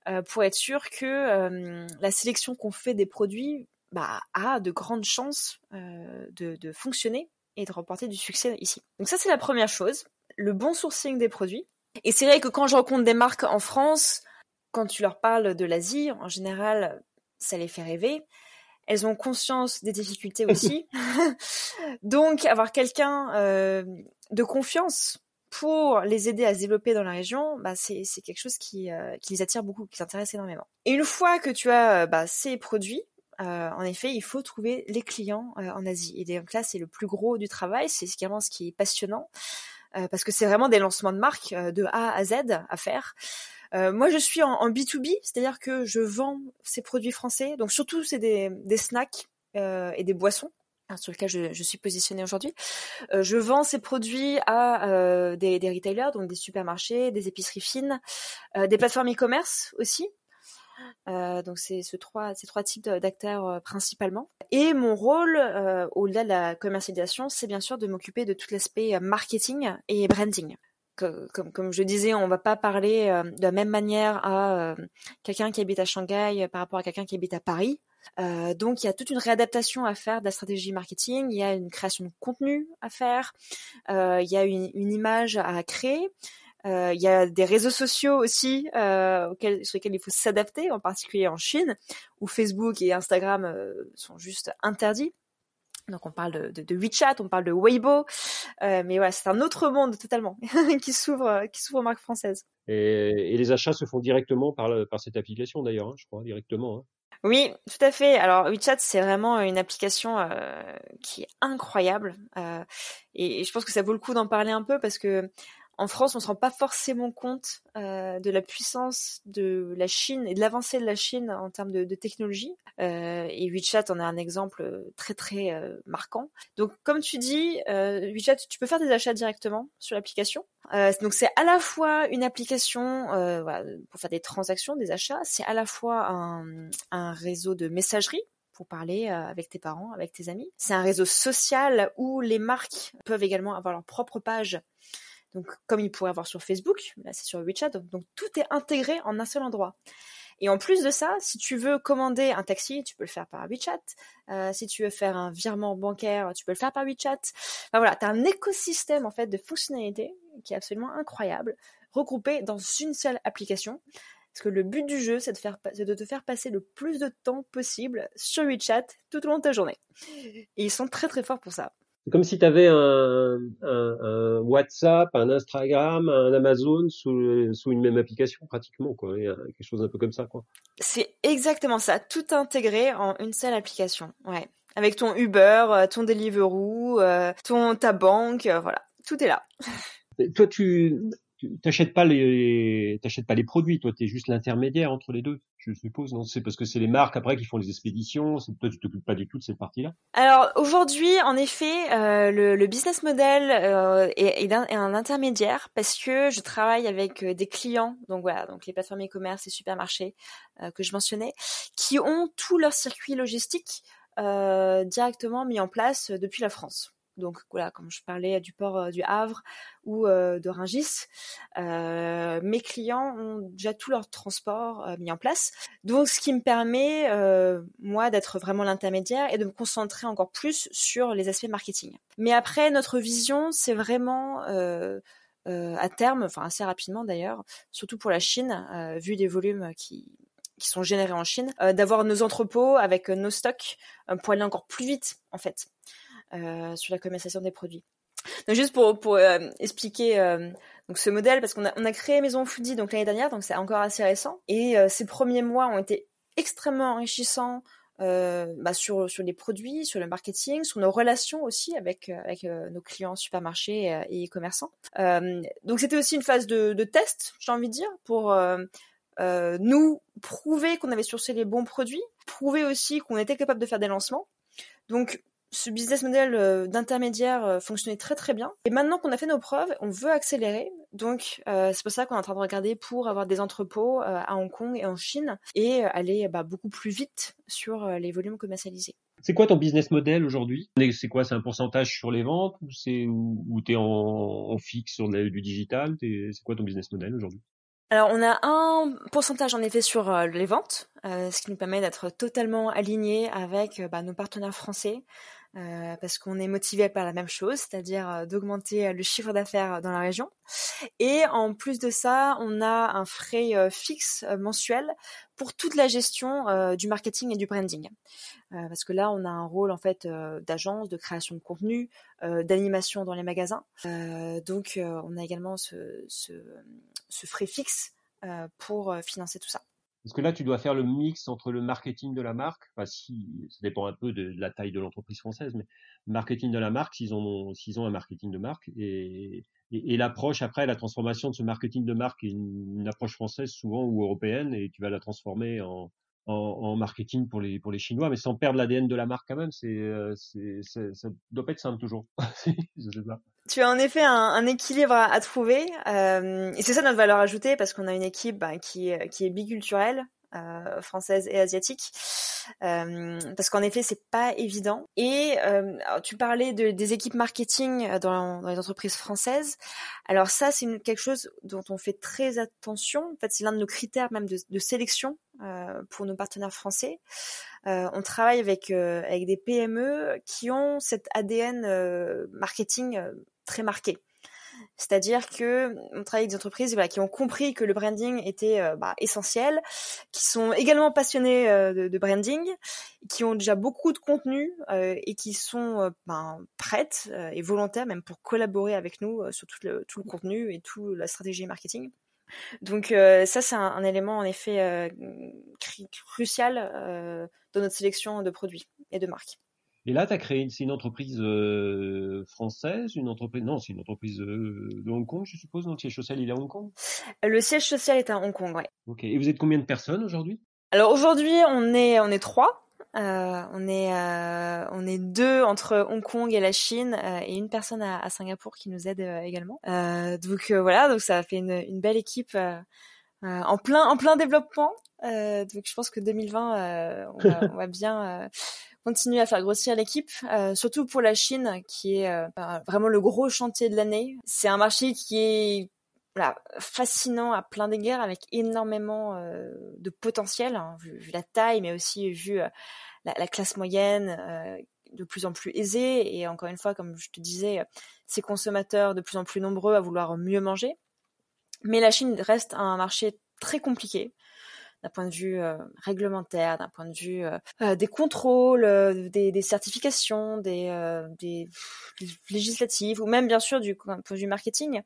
euh, pour être sûr que euh, la sélection qu'on fait des produits bah, a de grandes chances euh, de fonctionner et de remporter du succès ici. Donc ça, c'est la première chose, le bon sourcing des produits. Et c'est vrai que quand je rencontre des marques en France, quand tu leur parles de l'Asie, en général, ça les fait rêver. Elles ont conscience des difficultés aussi. Donc, avoir quelqu'un euh, de confiance pour les aider à se développer dans la région, bah, c'est quelque chose qui, euh, qui les attire beaucoup, qui les intéresse énormément. Et une fois que tu as euh, bah, ces produits, euh, en effet, il faut trouver les clients euh, en Asie. Et donc là, c'est le plus gros du travail, c'est également ce qui est passionnant, euh, parce que c'est vraiment des lancements de marque euh, de A à Z à faire. Euh, moi, je suis en, en B2B, c'est-à-dire que je vends ces produits français. Donc surtout, c'est des, des snacks euh, et des boissons hein, sur lesquels je, je suis positionnée aujourd'hui. Euh, je vends ces produits à euh, des, des retailers, donc des supermarchés, des épiceries fines, euh, des plateformes e-commerce aussi. Euh, donc c'est ce trois, ces trois types d'acteurs euh, principalement. Et mon rôle, euh, au-delà de la commercialisation, c'est bien sûr de m'occuper de tout l'aspect marketing et branding. Comme, comme je disais, on va pas parler de la même manière à quelqu'un qui habite à Shanghai par rapport à quelqu'un qui habite à Paris. Donc il y a toute une réadaptation à faire de la stratégie marketing, il y a une création de contenu à faire, il y a une, image à créer, il y a des réseaux sociaux aussi euh, auxquels, sur lesquels il faut s'adapter, en particulier en Chine, où Facebook et Instagram euh, sont juste interdits. Donc on parle de, de, de, WeChat, on parle de Weibo, euh, mais voilà, c'est un autre monde totalement qui s'ouvre, qui s'ouvre aux marques françaises. Et, et, les achats se font directement par, le, par cette application d'ailleurs, hein, je crois, directement. Hein. Oui, tout à fait. Alors WeChat, c'est vraiment une application euh, qui est incroyable, euh, et, et, je pense que ça vaut le coup d'en parler un peu parce que en France, on se rend pas forcément compte euh, de la puissance de la Chine et de l'avancée de la Chine en termes de, technologie. Euh, et WeChat en est un exemple très très euh, marquant. Donc, comme tu dis, euh, WeChat, tu peux faire des achats directement sur l'application. Euh, donc, c'est à la fois une application euh, pour faire des transactions, des achats. C'est à la fois un réseau de messagerie pour parler avec tes parents, avec tes amis. C'est un réseau social où les marques peuvent également avoir leur propre page donc comme il pourrait avoir sur Facebook, là c'est sur WeChat, donc, tout est intégré en un seul endroit. Et en plus de ça, si tu veux commander un taxi, tu peux le faire par WeChat. Euh, si tu veux faire un virement bancaire, tu peux le faire par WeChat. Enfin, voilà, tu as un écosystème en fait de fonctionnalités qui est absolument incroyable, regroupé dans une seule application. Parce que le but du jeu, c'est de, de te faire passer le plus de temps possible sur WeChat tout au long de ta journée. Et ils sont très très forts pour ça. C'est comme si tu avais un, un, un, WhatsApp, un Instagram, un Amazon sous, sous une même application pratiquement, quoi. Quelque chose un peu comme ça, quoi. C'est exactement ça, tout intégré en une seule application, ouais. Avec ton Uber, euh, ton Deliveroo, euh, ton ta banque, euh, voilà, tout est là. Toi, tu t'achètes pas les t'achètes pas les produits, toi, tu es juste l'intermédiaire entre les deux je suppose, non C'est parce que c'est les marques après qui font les expéditions. Toi, tu t'occupes pas du tout de cette partie-là. Alors aujourd'hui, en effet, euh, le, le, business model euh, est, est, un, intermédiaire parce que je travaille avec euh, des clients, donc voilà, donc les plateformes e-commerce et supermarchés euh, que je mentionnais, qui ont tout leur circuit logistique euh, directement mis en place depuis la France. Donc voilà, comme je parlais du port euh, du Havre ou euh, de euh, mes clients ont déjà tout leur transport mis en place. Donc ce qui me permet, moi, d'être vraiment l'intermédiaire et de me concentrer encore plus sur les aspects marketing. Mais après, notre vision, c'est vraiment... à terme, enfin assez rapidement d'ailleurs, surtout pour la Chine, vu les volumes qui, qui sont générés en Chine, d'avoir nos entrepôts avec nos stocks pour aller encore plus vite en fait. Euh, sur la commercialisation des produits. Donc juste pour, pour euh, expliquer euh, donc ce modèle, parce qu'on a, on a créé Maison Foodie donc l'année dernière, donc c'est encore assez récent, et euh, ces premiers mois ont été extrêmement enrichissants bah, sur sur les produits, sur le marketing, sur nos relations aussi avec avec nos clients supermarchés et commerçants. donc c'était aussi une phase de, de test, j'ai envie de dire, pour nous prouver qu'on avait sourcé les bons produits, prouver aussi qu'on était capable de faire des lancements. Donc ce business model euh, d'intermédiaire euh, fonctionnait très très bien. Et maintenant qu'on a fait nos preuves, on veut accélérer. Donc euh, c'est pour ça qu'on est en train de regarder pour avoir des entrepôts euh, à Hong Kong et en Chine et aller bah, beaucoup plus vite sur euh, les volumes commercialisés. C'est quoi ton business model aujourd'hui? C'est quoi? C'est un pourcentage sur les ventes ou c'est ou t'es en, en fixe sur du digital? C'est quoi ton business model aujourd'hui? Alors on a un pourcentage en effet sur les ventes, ce qui nous permet d'être totalement aligné avec bah, nos partenaires français, euh, parce qu'on est motivé par la même chose, c'est-à-dire euh, d'augmenter le chiffre d'affaires dans la région. Et en plus de ça, on a un frais fixe mensuel pour toute la gestion du marketing et du branding, parce que là on a un rôle en fait d'agence, de création de contenu, d'animation dans les magasins. donc on a également ce, frais fixe euh, pour euh, financer tout ça. Parce que là, tu dois faire le mix entre le marketing de la marque, enfin, si, ça dépend un peu de, la taille de l'entreprise française, mais marketing de la marque, s'ils ont, s'ils ont un marketing de marque, et, et, l'approche après, la transformation de ce marketing de marque une, approche française souvent ou européenne, et tu vas la transformer en, en, en marketing pour les, pour les Chinois, mais sans perdre l'ADN de la marque quand même. C'est, euh, c'est, ça doit pas être simple toujours. Je sais pas tu as en effet un, un équilibre à, à trouver euh, et c'est ça notre valeur ajoutée parce qu'on a une équipe bah, qui, qui est biculturelle euh, française et asiatique. Euh, parce qu'en effet c'est pas évident. Et euh, tu parlais de, des équipes marketing dans, dans, les entreprises françaises. Alors ça c'est quelque chose dont on fait très attention. En fait c'est l'un de nos critères même de, de sélection euh, pour nos partenaires français. Euh, on travaille avec avec des PME qui ont cet ADN marketing très marqué. C'est-à-dire que on travaille avec des entreprises voilà, qui ont compris que le branding était euh, bah, essentiel, qui sont également passionnés euh, de, branding, qui ont déjà beaucoup de contenu euh, et qui sont ben, prêtes et volontaires même pour collaborer avec nous sur tout le, tout le contenu et toute la stratégie marketing. Donc ça, c'est un, un, élément en effet crucial dans notre sélection de produits et de marques. Et là, tu as créé, c'est une entreprise euh, française, une entreprise, non, c'est une entreprise euh, de Hong Kong, je suppose, donc le siège social, il est à Hong Kong? Le siège social est à Hong Kong, oui. Ok, et vous êtes combien de personnes aujourd'hui? Alors aujourd'hui, on est, on est trois. Euh, on est euh, on est deux entre Hong Kong et la Chine euh, et une personne à, à, Singapour qui nous aide également. donc voilà, donc ça a fait une, une belle équipe en plein en plein développement. donc je pense que 2020 on va, on va bien continuer à faire grossir l'équipe, euh, surtout pour la Chine, qui est euh, bah, vraiment le gros chantier de l'année. C'est un marché qui est fascinant à plein d'égards, avec énormément euh, de potentiel, hein, vu, la taille, mais aussi vu la, la, classe moyenne de plus en plus aisée, et encore une fois, comme je te disais, ces consommateurs de plus en plus nombreux à vouloir mieux manger. Mais la Chine reste un marché très compliqué d'un point de vue euh, réglementaire, d'un point de vue euh, euh, des contrôles, des, des, certifications, des, des, législatives, ou même bien sûr du point de vue marketing.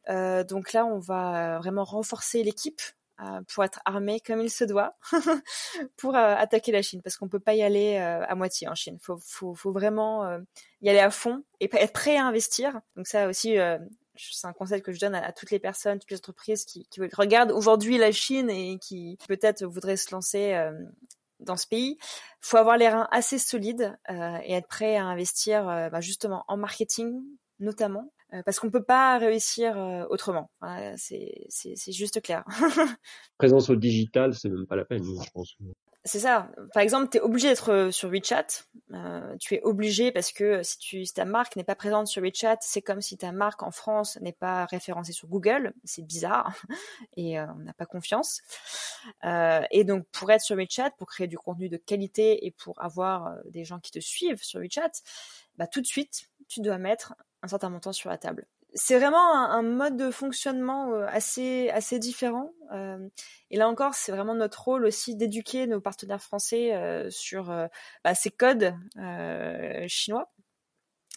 donc là, on va vraiment renforcer l'équipe pour être armé comme il se doit pour attaquer la Chine parce qu'on peut pas y aller à moitié en Chine. Faut, faut, faut vraiment y aller à fond et être prêt à investir. Donc ça aussi, c'est un conseil que je donne à, toutes les personnes, toutes les entreprises qui, regardent aujourd'hui la Chine et qui peut-être voudraient se lancer euh, dans ce pays. faut avoir les reins assez solides euh, et être prêt à investir euh, bah, justement en marketing notamment parce qu'on peut pas réussir autrement. c'est juste clair. Présence au digital, c'est même pas la peine, je pense c'est ça. Par exemple, tu es obligé d'être euh, sur WeChat. Euh, tu es obligé parce que si, ta marque n'est pas présente sur WeChat, c'est comme si ta marque en France n'est pas référencée sur Google. C'est bizarre et euh, on n'a pas confiance. Et donc, pour être sur WeChat, pour créer du contenu de qualité et pour avoir des gens qui te suivent sur WeChat, bah, tout de suite, tu dois mettre un certain montant sur la table c'est vraiment un, mode de fonctionnement euh, assez assez différent. Euh, et là encore, c'est vraiment notre rôle aussi d'éduquer nos partenaires français euh, sur bah, ces codes chinois,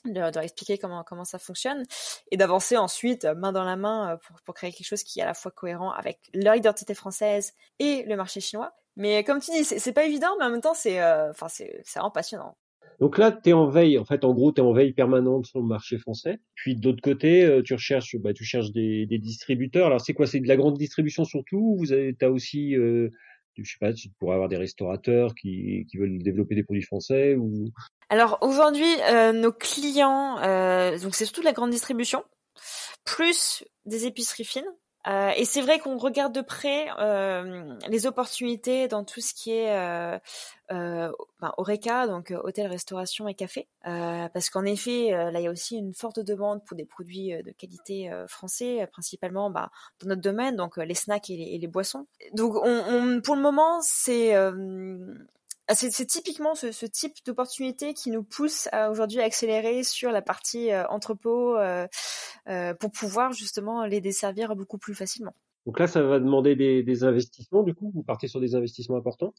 de, leur expliquer comment comment ça fonctionne et d'avancer ensuite main dans la main pour, pour créer quelque chose qui est à la fois cohérent avec leur identité française et le marché chinois. Mais comme tu dis, c'est pas évident, mais en même temps, c'est enfin c'est vraiment passionnant. Donc là, tu es en veille, en fait, en gros, tu es en veille permanente sur le marché français. Puis de l'autre côté, euh, tu recherches, bah, tu cherches des, distributeurs. Alors c'est quoi? C'est de la grande distribution surtout Vous avez, as aussi, euh, je sais pas, tu pourrais avoir des restaurateurs qui, qui veulent développer des produits français ou? Alors aujourd'hui, euh, nos clients, euh, donc c'est surtout de la grande distribution, plus des épiceries fines. Euh, et c'est vrai qu'on regarde de près euh, les opportunités dans tout ce qui est euh, euh ben, Oreca, donc euh, hôtel, restauration et café, parce qu'en effet, là il y a aussi une forte demande pour des produits de qualité français, principalement bah, dans notre domaine, donc les snacks et les, boissons. Donc on, on, pour le moment, c'est c'est typiquement ce, ce type d'opportunité qui nous pousse à aujourd'hui accélérer sur la partie euh, entrepôt euh, euh, pour pouvoir justement les desservir beaucoup plus facilement. Donc là, ça va demander des, des investissements. Du coup, vous partez sur des investissements importants?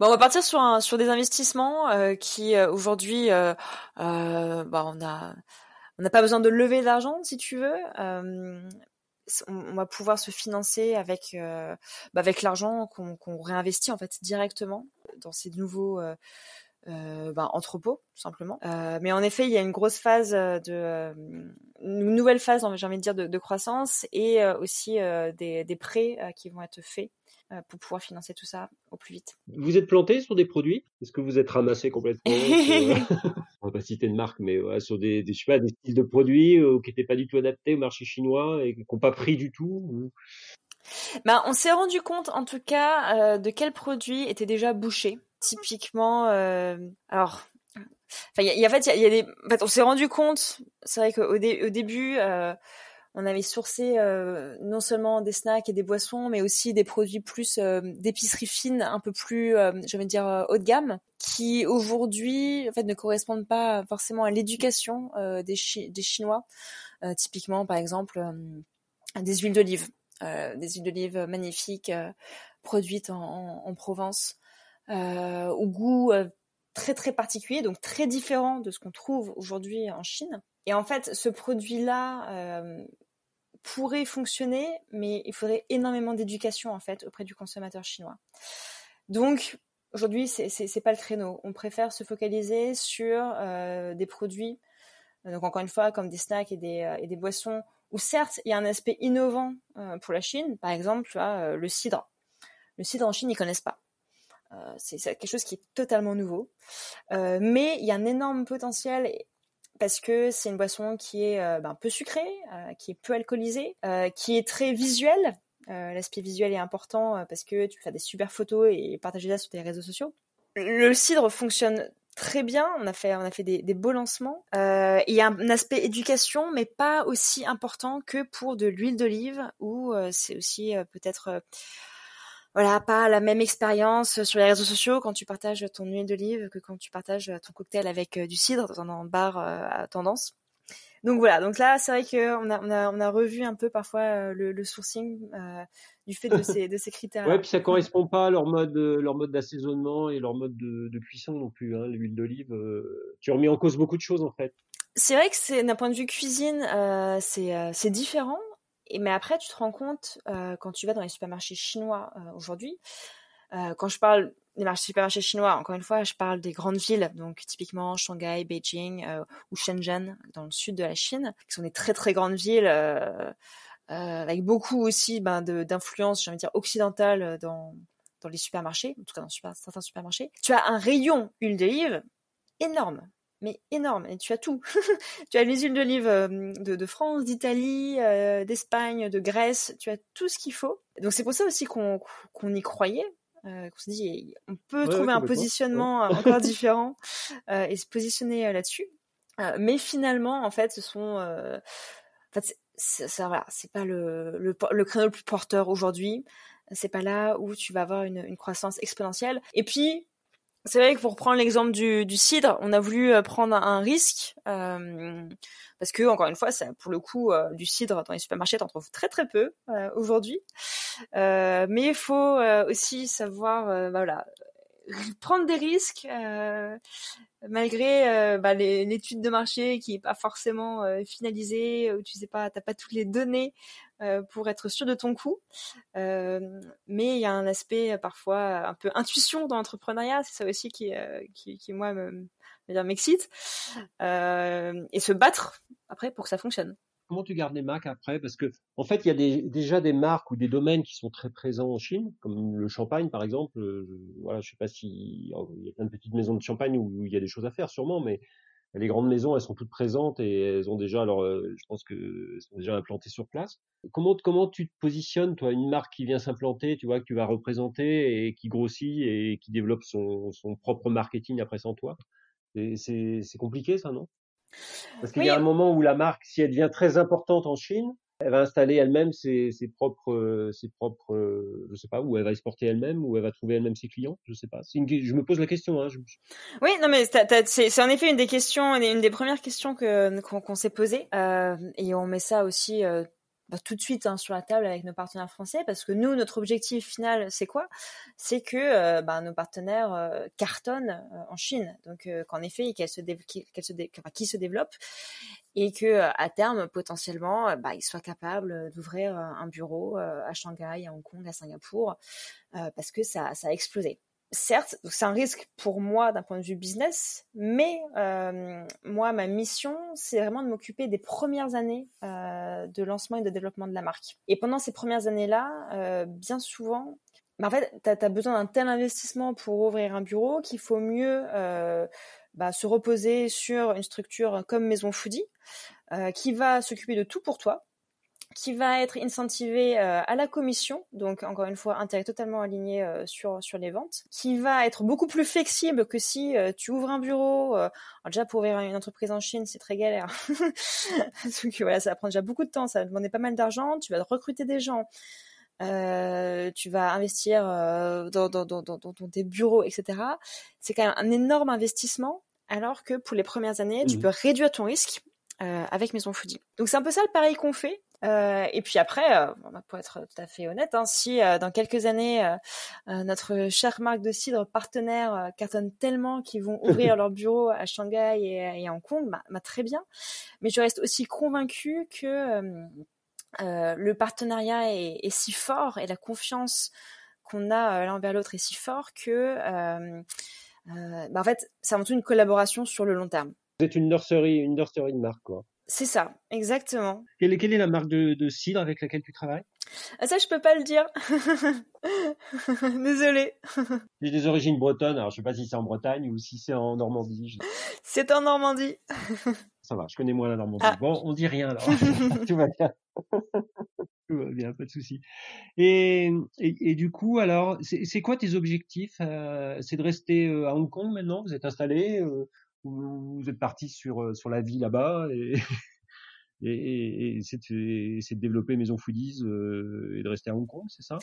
Bon, on va partir sur un, sur des investissements qui aujourd'hui, bah, on a on n'a pas besoin de lever d'argent si tu veux on, va pouvoir se financer avec euh, bah avec l'argent qu'on réinvestit en fait directement dans ces nouveaux euh, euh, bah, entrepôts tout simplement. mais en effet, il y a une grosse phase de une nouvelle phase, j'ai envie de dire, de, de croissance et aussi des, des, prêts qui vont être faits euh, pour pouvoir financer tout ça au plus vite. Vous êtes planté sur des produits? Est-ce que vous êtes ramassé complètement On va pas citer de marque, mais sur des, des, je sais pas, des styles de produits euh, qui n'étaient pas du tout adaptés au marché chinois et qui n'ont pas pris du tout ben, on s'est rendu compte, en tout cas, euh, de quels produits étaient déjà bouchés. Typiquement, euh, alors, y, a, en fait, il y, a des, en fait, on s'est rendu compte. C'est vrai qu'au au début, euh, on avait sourcé euh, non seulement des snacks et des boissons, mais aussi des produits plus d'épicerie fine, un peu plus, je vais dire, haut de gamme, qui aujourd'hui, en fait, ne correspondent pas forcément à l'éducation des, Chinois. typiquement, par exemple, des huiles d'olive, des huiles d'olive magnifiques produites en, Provence, au goût très très particulier, donc très différent de ce qu'on trouve aujourd'hui en Chine. Et en fait, ce produit-là euh, pourrait fonctionner, mais il faudrait énormément d'éducation en fait auprès du consommateur chinois. Donc aujourd'hui, c'est pas le créneau. On préfère se focaliser sur euh, des produits, donc encore une fois comme des snacks et des euh, et des boissons où certes il y a un aspect innovant euh, pour la Chine. Par exemple, tu vois, euh, le cidre. Le cidre en Chine, ils connaissent pas. Euh, c'est quelque chose qui est totalement nouveau. Euh, mais il y a un énorme potentiel parce que c'est une boisson qui est euh, ben, peu sucrée, qui est peu alcoolisée, qui est très visuelle. L'aspect visuel est important parce que tu fais des super photos et partager ça sur tes réseaux sociaux. Le cidre fonctionne très bien. On a fait, on a fait des, beaux lancements. Il y a un aspect éducation, mais pas aussi important que pour de l'huile d'olive, où c'est aussi peut-être voilà, pas la même expérience sur les réseaux sociaux quand tu partages ton huile d'olive que quand tu partages ton cocktail avec euh, du cidre dans un bar euh, à tendance. Donc voilà, donc là c'est vrai qu'on a, on a, on a revu un peu parfois euh, le, le sourcing euh, du fait de ces, de ces critères. Ouais, puis ça correspond pas à leur mode, leur mode d'assaisonnement et leur mode de, de cuisson non plus. Hein, L'huile d'olive, euh, tu remets en cause beaucoup de choses en fait. C'est vrai que c'est d'un point de vue cuisine, euh, c'est différent. Mais après, tu te rends compte, euh, quand tu vas dans les supermarchés chinois euh, aujourd'hui, euh, quand je parle des marchés, supermarchés chinois, encore une fois, je parle des grandes villes, donc typiquement Shanghai, Beijing ou Shenzhen, dans le sud de la Chine, qui sont des très très grandes villes, avec beaucoup aussi ben, d'influence, j'ai envie de dire, occidentale dans, les supermarchés, en tout cas dans certains supermarchés. Tu as un rayon huile d'olive énorme, mais énorme. Et tu as tout. tu as les huiles d'olive euh, de, de, France, d'Italie, euh, d'Espagne, de Grèce. Tu as tout ce qu'il faut. Donc c'est pour ça aussi qu'on qu'on y croyait. Euh, qu'on se dit, on peut ouais, trouver un positionnement ouais. encore différent euh, et se positionner euh, là-dessus. mais finalement, en fait, ce sont, en fait, ça, voilà, c'est pas le, le, le créneau le plus porteur aujourd'hui. C'est pas là où tu vas avoir une, une croissance exponentielle. Et puis, c'est vrai que pour prendre l'exemple du, du, cidre, on a voulu euh, prendre un risque euh, parce que encore une fois, ça, pour le coup, euh, du cidre dans les supermarchés, t'en trouves très très peu euh, aujourd'hui. Euh, mais il faut aussi savoir, bah, voilà, prendre des risques malgré bah, l'étude de marché qui est pas forcément finalisée, où tu sais pas, t'as pas toutes les données euh, pour être sûr de ton. Euh, mais il y a un aspect euh, parfois un peu intuition dans l'entrepreneuriat, c'est ça aussi qui, qui, qui moi me, m'excite. et se battre après pour que ça fonctionne. Comment tu gardes les marques après? Parce que en fait, il y a déjà des marques ou des domaines qui sont très présents en Chine, comme le champagne par exemple. Je, voilà, je sais pas si oh, il y a plein de petites maisons de champagne où, où il y a des choses à faire sûrement, mais les grandes maisons, elles sont toutes présentes et elles ont déjà, alors, euh, je pense que elles sont déjà implantées sur place. Comment, comment tu te positionnes, toi, une marque qui vient s'implanter, tu vois, que tu vas représenter et qui grossit et qui développe son, son propre marketing après sans toi? C'est compliqué, ça, non? Parce qu'il oui. y a un moment où la marque, si elle devient très importante en Chine, elle va installer elle-même ses, ses, propres, ses propres, je sais pas, où elle va exporter elle-même, où elle va trouver elle-même ses clients, je sais pas. Une, je me pose la question. Hein, je... Oui, non, mais c'est en effet une des questions, une des premières questions que qu'on qu s'est posées, euh, et on met ça aussi euh, bah, tout de suite hein, sur la table avec nos partenaires français parce que nous notre objectif final c'est quoi? C'est que euh, bah, nos partenaires euh, cartonnent euh, en Chine. Donc qu'en effet qu'elles se, qu se se développent et que à terme potentiellement bah, ils soient capables d'ouvrir un bureau à Shanghai à Hong Kong à Singapour parce que ça, ça a explosé certes, c'est un risque pour moi d'un point de vue business, mais euh, moi, ma mission, c'est vraiment de m'occuper des premières années euh, de lancement et de développement de la marque. Et pendant ces premières années-là, euh, bien souvent, bah en fait, tu as, besoin d'un tel investissement pour ouvrir un bureau qu'il faut mieux euh, bah, se reposer sur une structure comme Maison Foodie, euh, qui va s'occuper de tout pour toi, qui va être incentivé euh, à la commission, donc encore une fois intérêt totalement aligné euh, sur sur les ventes, qui va être beaucoup plus flexible que si euh, tu ouvres un bureau. déjà pour ouvrir une entreprise en Chine, c'est très galère. donc voilà, ça va prendre déjà beaucoup de temps, ça va demander pas mal d'argent, tu vas recruter des gens. tu vas investir dans, dans, dans, dans, dans tes bureaux, etc. C'est quand même un énorme investissement, alors que pour les premières années, tu mmh. peux réduire ton risque avec Maison Foodie. Donc c'est un peu ça le pari qu'on fait. Euh, et puis après, euh, pour être tout à fait honnête, hein, si euh, dans quelques années notre chère marque de cidre partenaire cartonne tellement qu'ils vont ouvrir leur bureau à Shanghai et, et à Hong Kong, bah, bah, très bien. Mais je reste aussi convaincue que le partenariat est, est, si fort et la confiance qu'on a l'un vers l'autre est si fort que, bah, en fait, c'est avant tout une collaboration sur le long terme. Vous êtes une nurserie, une nurserie de marque, quoi. C'est ça, exactement. Quelle est, quelle est la marque de, de, cidre avec laquelle tu travailles? Ah, Ça, je peux pas le dire. Désolée. J'ai des origines bretonnes, alors je sais pas si c'est en Bretagne ou si c'est en Normandie. C'est en Normandie. Ça va, je connais moins la Normandie. Ah. Bon, on dit rien alors. Tout va bien. Tout va bien, pas de souci. Et, et, et, du coup, alors, c'est quoi tes objectifs? Euh, C'est de rester euh, à Hong Kong maintenant? Vous êtes installé euh, vous êtes parti sur euh, sur la vie là-bas et et, et, c'est de, développer Maison Foodies euh, et de rester à Hong Kong, c'est ça?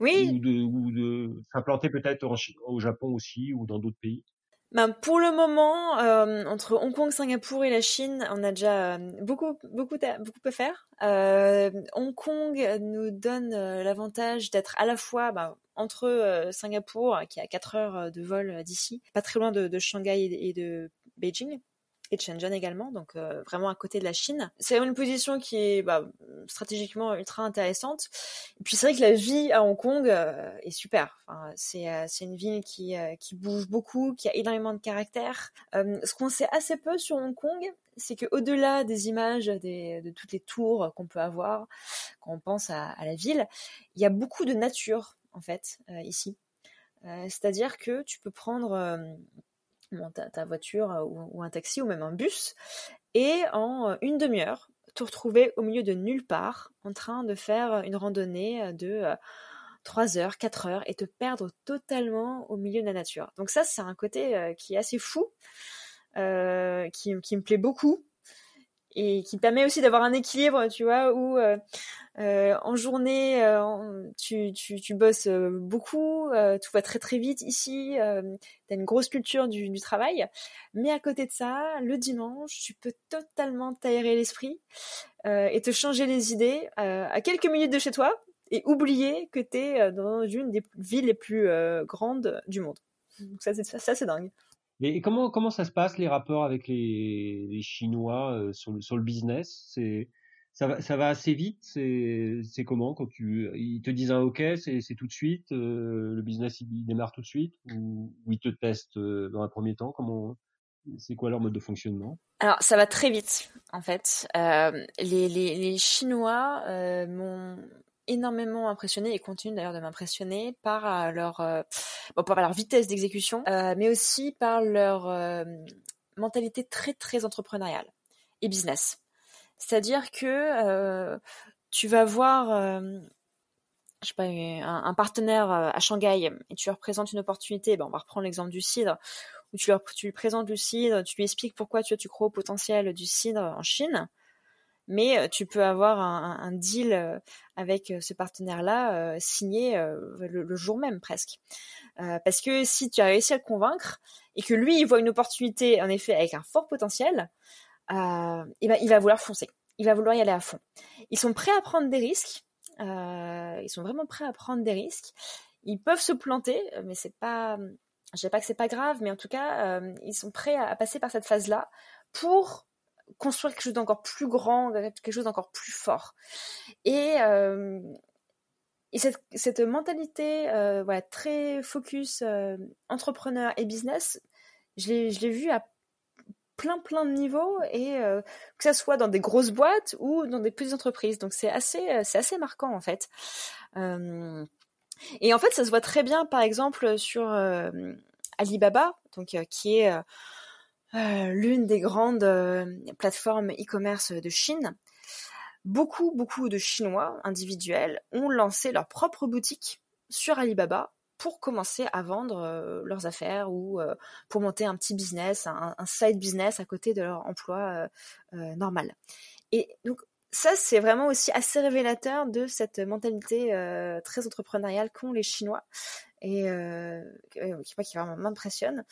Oui. Ou de, ou de s'implanter peut-être au Japon aussi ou dans d'autres pays? Ben, pour le moment, euh, entre Hong Kong, Singapour et la Chine, on a déjà beaucoup, beaucoup, beaucoup à faire. Euh, Hong Kong nous donne l'avantage d'être à la fois ben, entre Singapour, qui est à 4 heures de vol d'ici, pas très loin de, de Shanghai et de Beijing et Shenzhen également, donc euh, vraiment à côté de la Chine. C'est une position qui est bah, stratégiquement ultra intéressante. Et puis c'est vrai que la vie à Hong Kong euh, est super. Enfin, c'est euh, une ville qui qui bouge beaucoup, qui a énormément de caractère. ce qu'on sait assez peu sur Hong Kong, c'est que au-delà des images des, de toutes les tours qu'on peut avoir quand on pense à, la ville, il y a beaucoup de nature en fait ici. C'est-à-dire que tu peux prendre ta, voiture euh, ou, un taxi ou même un bus, et en euh, une demi-heure, te retrouver au milieu de nulle part en train de faire une randonnée euh, de 3 heures, 4 heures et te perdre totalement au milieu de la nature. Donc ça, c'est un côté qui est assez fou, qui, me plaît beaucoup et qui permet aussi d'avoir un équilibre, tu vois, où euh, euh, en journée euh, tu, tu, tu, bosses beaucoup, tout va très très vite ici, tu as une grosse culture du, du, travail, mais à côté de ça, le dimanche, tu peux totalement t'aérer l'esprit et te changer les idées à quelques minutes de chez toi et oublier que tu es dans une des villes les plus grandes du monde. Donc ça, c'est dingue. Et comment comment ça se passe les rapports avec les, les Chinois euh, sur le sur le business? C'est ça va ça va assez vite? C'est comment quand tu ils te disent un OK, c'est c'est tout de suite. Euh, le business il, démarre tout de suite? Ou, ou ils te testent euh, dans un premier temps? Comment c'est quoi leur mode de fonctionnement? Alors ça va très vite en fait. Euh, les, les, les Chinois euh, m'ont énormément impressionné et continuent d'ailleurs de m'impressionner par euh, leur euh, par leur vitesse d'exécution, euh, mais aussi par leur mentalité très très entrepreneuriale et business. C'est-à-dire que tu vas voir je sais pas, un, un, partenaire à Shanghai et tu leur présentes une opportunité, ben on va reprendre l'exemple du cidre, où tu, leur, tu lui présentes du cidre, tu lui expliques pourquoi tu, tu crois au potentiel du cidre en Chine, mais euh, tu peux avoir un, deal euh, avec euh, ce partenaire-là signé le, jour même presque. parce que si tu as réussi à le convaincre et que lui il voit une opportunité en effet avec un fort potentiel, et ben, il va vouloir foncer, il va vouloir y aller à fond. Ils sont prêts à prendre des risques, ils sont vraiment prêts à prendre des risques. Ils peuvent se planter, mais c'est pas, je sais pas que c'est pas grave, mais en tout cas, ils sont prêts à passer par cette phase-là pour construire quelque chose d'encore plus grand, quelque chose d'encore plus fort. Et, euh, et cette, cette mentalité euh, très focus euh, entrepreneur et business, je l'ai, vu à plein plein de niveaux et que ça soit dans des grosses boîtes ou dans des petites entreprises. Donc c'est assez assez marquant en fait. Et en fait ça se voit très bien par exemple sur Alibaba donc qui est l'une des grandes euh, plateformes e-commerce de Chine. beaucoup, beaucoup de Chinois individuels ont lancé leur propre boutique sur Alibaba pour commencer à vendre euh, leurs affaires ou euh, pour monter un petit business, un, side business à côté de leur emploi euh, normal. Et donc ça, c'est vraiment aussi assez révélateur de cette mentalité très entrepreneuriale qu'ont les Chinois et qui, qui vraiment m'impressionne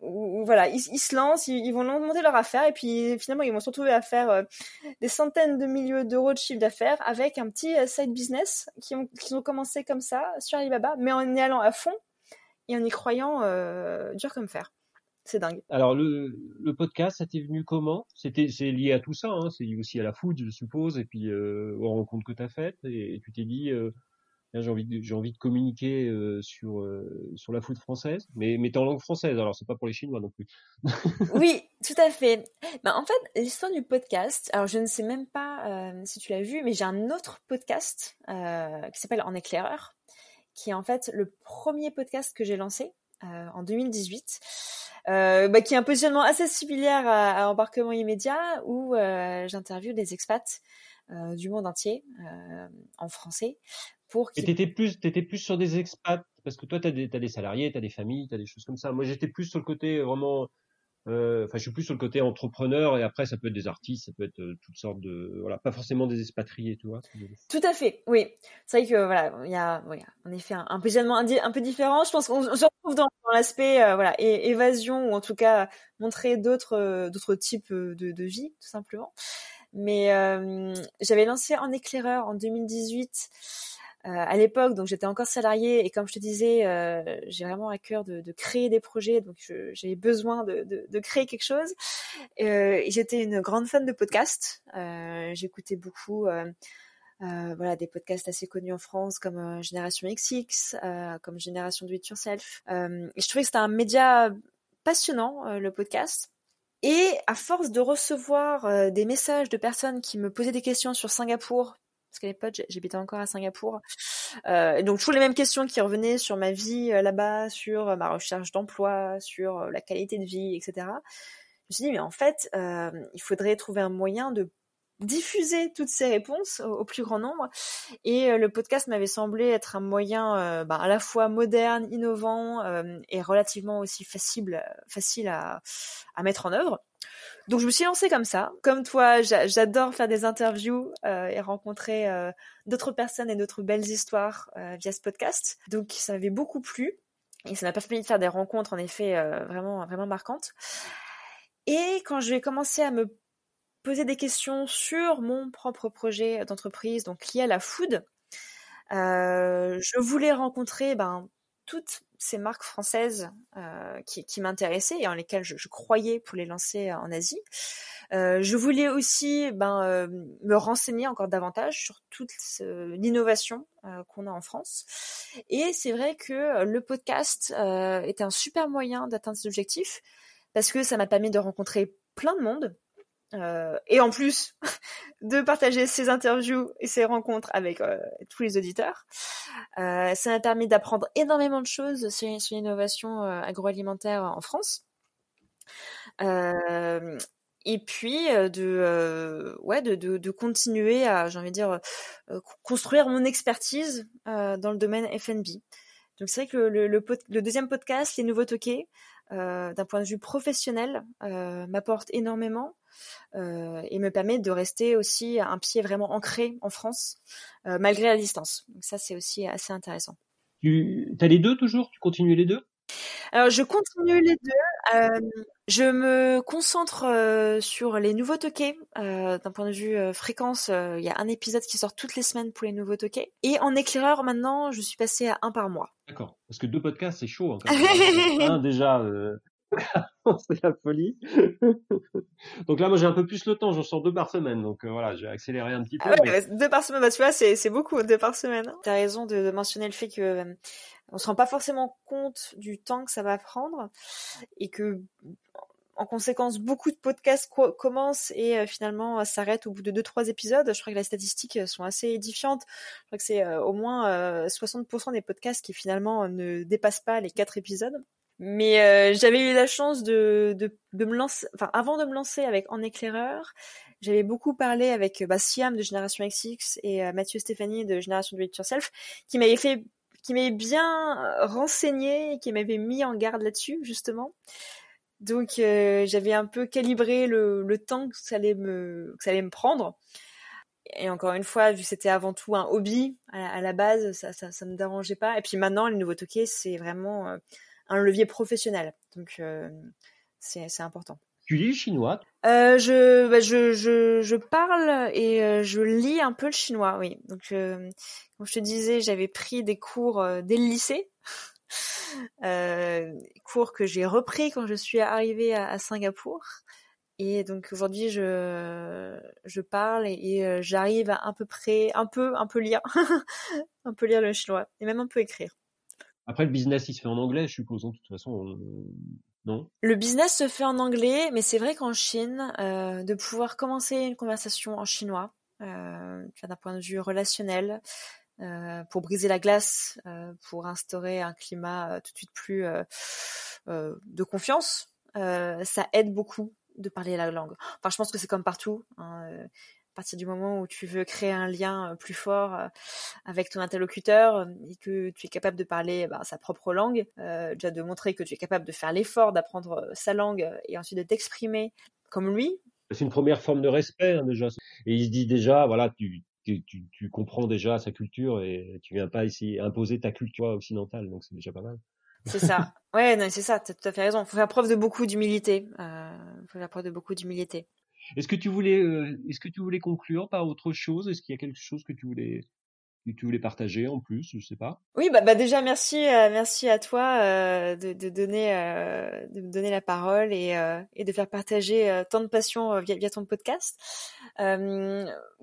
voilà, ils, se lancent, ils, vont monter leur affaire et puis finalement ils vont se retrouver à faire euh, des centaines de milliers d'euros de chiffre d'affaires avec un petit euh, side business qui ont, qui ont commencé comme ça sur Alibaba, mais en y allant à fond et en y croyant euh, dur comme fer. C'est dingue. Alors le, le podcast, ça t'est venu comment? C'était c'est lié à tout ça, hein c'est lié aussi à la food, je suppose, et puis aux rencontres que tu as faites, et, tu t'es dit j'ai envie de, j'ai envie de communiquer euh, sur euh, sur la foot française, mais mais en langue française. Alors c'est pas pour les Chinois non plus. oui, tout à fait. Ben, en fait, l'histoire du podcast. Alors je ne sais même pas euh, si tu l'as vu, mais j'ai un autre podcast qui s'appelle En éclaireur, qui est en fait le premier podcast que j'ai lancé en 2018. Bah, qui est un positionnement assez similaire à Embarquement immédiat où j'interviewe des expats du monde entier en français pour Et t'étais plus, t'étais plus sur des expats parce que toi t'as des, as des salariés, t'as des familles, t'as des choses comme ça. Moi j'étais plus sur le côté euh, vraiment, euh, enfin je suis plus sur le côté entrepreneur et après ça peut être des artistes, ça peut être euh, toutes sortes de, voilà, pas forcément des expatriés, tu vois. Tout à fait, oui. C'est vrai que voilà, il y a, voilà, en effet un, un positionnement un, peu différent. Je pense qu'on se retrouve dans, l'aspect voilà évasion ou en tout cas montrer d'autres d'autres types de, de vie tout simplement. Mais j'avais lancé en éclaireur en 2018 euh, à l'époque, donc j'étais encore salariée et comme je te disais, euh, j'ai vraiment à cœur de, créer des projets, donc j'avais besoin de, créer quelque chose. Euh, j'étais une grande fan de podcasts. Euh, J'écoutais beaucoup. Voilà des podcasts assez connus en France comme Génération XX, comme Génération Do It Yourself. je trouvais que c'était un média passionnant le podcast. Et à force de recevoir des messages de personnes qui me posaient des questions sur Singapour, parce qu'à l'époque j'habitais encore à Singapour. Euh, donc toujours les mêmes questions qui revenaient sur ma vie euh, là-bas, sur euh, ma recherche d'emploi, sur la qualité de vie, etc. Je me suis dit mais en fait il faudrait trouver un moyen de diffuser toutes ces réponses au, plus grand nombre. Et le podcast m'avait semblé être un moyen bah, à la fois moderne, innovant et relativement aussi facile, facile à mettre en œuvre. Donc je me suis lancée comme ça. Comme toi, j'adore faire des interviews euh, et rencontrer euh, d'autres personnes et d'autres belles histoires euh, via ce podcast. Donc ça m'avait beaucoup plu et ça m'a permis de faire des rencontres en effet vraiment vraiment marquantes. Et quand je vais commencer à me poser des questions sur mon propre projet d'entreprise, donc lié à la food, je voulais rencontrer ben, toutes ces marques françaises euh, qui, m'intéressaient et en lesquelles je, croyais pour les lancer en Asie. Euh, je voulais aussi ben, euh, me renseigner encore davantage sur toute l'innovation euh, qu'on a en France. Et c'est vrai que le podcast euh, était un super moyen d'atteindre cet objectif parce que ça m'a permis de rencontrer plein de monde, euh, et en plus de partager ces interviews et ces rencontres avec euh, tous les auditeurs. Euh, ça m'a permis d'apprendre énormément de choses sur, l'innovation agroalimentaire en France. et puis de ouais de, continuer à j'ai envie de dire construire mon expertise dans le domaine F&B. Donc c'est vrai que le, deuxième podcast, les nouveaux toqués, d'un point de vue professionnel, m'apporte énormément. Euh, et me permet de rester aussi un pied vraiment ancré en France euh, malgré la distance. Donc ça c'est aussi assez intéressant. Tu as les deux toujours? Tu continues les deux? Alors je continue les deux. Euh, je me concentre euh, sur les nouveaux toquets. Euh, D'un point de vue fréquence, il y a un épisode qui sort toutes les semaines pour les nouveaux toquets. Et en éclaireur maintenant, je suis passée à un par mois. D'accord. Parce que deux podcasts, c'est chaud. Hein, un déjà, c'est la folie. donc là, moi, j'ai un peu plus le temps. J'en sors deux par semaine. Donc euh, voilà, j'ai accéléré un petit peu. Ah deux par semaine, bah, tu vois, c'est, beaucoup, deux par semaine. Hein. T'as raison de, de, mentionner le fait que on se rend pas forcément compte du temps que ça va prendre et que en conséquence, beaucoup de podcasts commencent et euh, finalement s'arrêtent au bout de deux trois épisodes. Je crois que les statistiques sont assez édifiantes. Je crois que c'est au moins 60% des podcasts qui finalement ne dépassent pas les quatre épisodes. Mais j'avais eu la chance de, de, de me lancer, enfin avant de me lancer avec En éclaireur, j'avais beaucoup parlé avec bah, Siam de Génération XX et Mathieu Stéphanie de Génération Do It Yourself, qui m'avaient fait qui m'avait bien renseigné, qui m'avait mis en garde là-dessus justement. Donc euh, j'avais un peu calibré le, temps que ça allait me prendre. Et encore une fois, vu que c'était avant tout un hobby à, la base, ça, ça, ça me dérangeait pas. Et puis maintenant, les nouveaux toqués, c'est vraiment euh, un levier professionnel. Donc euh, c'est important. Tu lis le chinois? Euh, je, bah, je, je, je, parle et euh, je lis un peu le chinois, oui. Donc, euh, comme je te disais, j'avais pris des cours dès le lycée, cours que j'ai repris quand je suis arrivée à, Singapour. Et donc aujourd'hui, je, je parle et, et j'arrive à, à peu près, un peu, un peu lire, un peu lire le chinois et même un peu écrire. Après, le business, il se fait en anglais, je suppose. De toute façon, non? Le business se fait en anglais, mais c'est vrai qu'en Chine, euh, de pouvoir commencer une conversation en chinois, euh, d'un point de vue relationnel, euh, pour briser la glace, euh, pour instaurer un climat euh, tout de suite plus euh, de confiance, ça aide beaucoup de parler la langue. Enfin, je pense que c'est comme partout. Hein, à partir du moment où tu veux créer un lien euh, plus fort euh, avec ton interlocuteur euh, et que tu es capable de parler bah, sa propre langue, euh, déjà de montrer que tu es capable de faire l'effort d'apprendre sa langue et ensuite de t'exprimer comme lui. C'est une première forme de respect hein, déjà. Et il se dit déjà, voilà, tu, tu, tu, tu, comprends déjà sa culture et tu viens pas ici imposer ta culture occidentale, donc c'est déjà pas mal. C'est ça. Ouais, non, c'est ça. T'as tout à fait raison. Faut faire preuve de beaucoup d'humilité. Euh, faut faire preuve de beaucoup d'humilité. Est-ce que tu voulais, euh, est-ce que tu voulais conclure par autre chose? Est-ce qu'il y a quelque chose que tu voulais, que tu voulais partager en plus? Je sais pas. Oui, bah, bah déjà merci, euh, merci à toi euh, de, donner, de me donner la parole et, de faire partager tant de passion via, via ton podcast.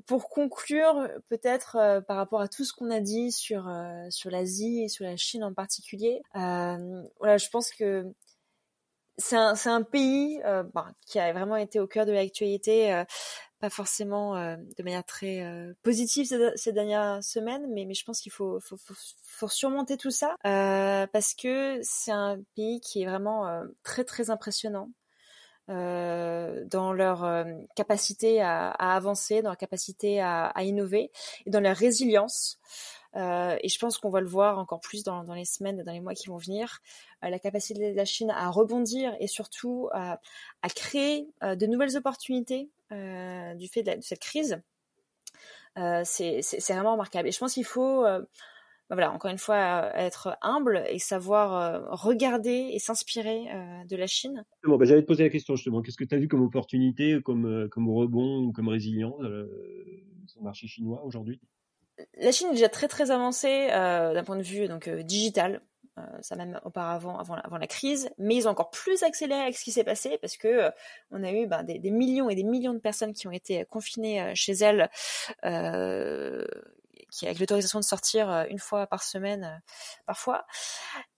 pour conclure, peut-être par rapport à tout ce qu'on a dit sur sur l'Asie et sur la Chine en particulier, voilà, je pense que c'est un, un, pays euh, bah, qui a vraiment été au cœur de l'actualité, euh, pas forcément euh, de manière très euh, positive ces, ces, dernières semaines, mais, mais je pense qu'il faut, faut, faut, faut, surmonter tout ça euh, parce que c'est un pays qui est vraiment très très impressionnant. dans leur capacité à, à, avancer, dans leur capacité à, à innover et dans leur résilience. Euh, et je pense qu'on va le voir encore plus dans, les semaines, dans les mois qui vont venir, euh, la capacité de la Chine à rebondir et surtout à, créer euh, de nouvelles opportunités euh, du fait de, cette crise. Euh, c'est vraiment remarquable. Et je pense qu'il faut, bah voilà, encore une fois, être humble et savoir regarder et s'inspirer de la Chine. Bon, bah, J'allais te poser la question justement. Qu'est-ce que tu as vu comme opportunité, comme, comme rebond ou comme résilience sur le marché chinois aujourd'hui? La Chine est déjà très très avancée euh, d'un point de vue donc euh, digital. Euh, ça même auparavant, avant, la crise, mais ils ont encore plus accéléré avec ce qui s'est passé parce que on a eu ben, des, millions et des millions de personnes qui ont été confinées chez elles, avec l'autorisation de sortir une fois par semaine parfois.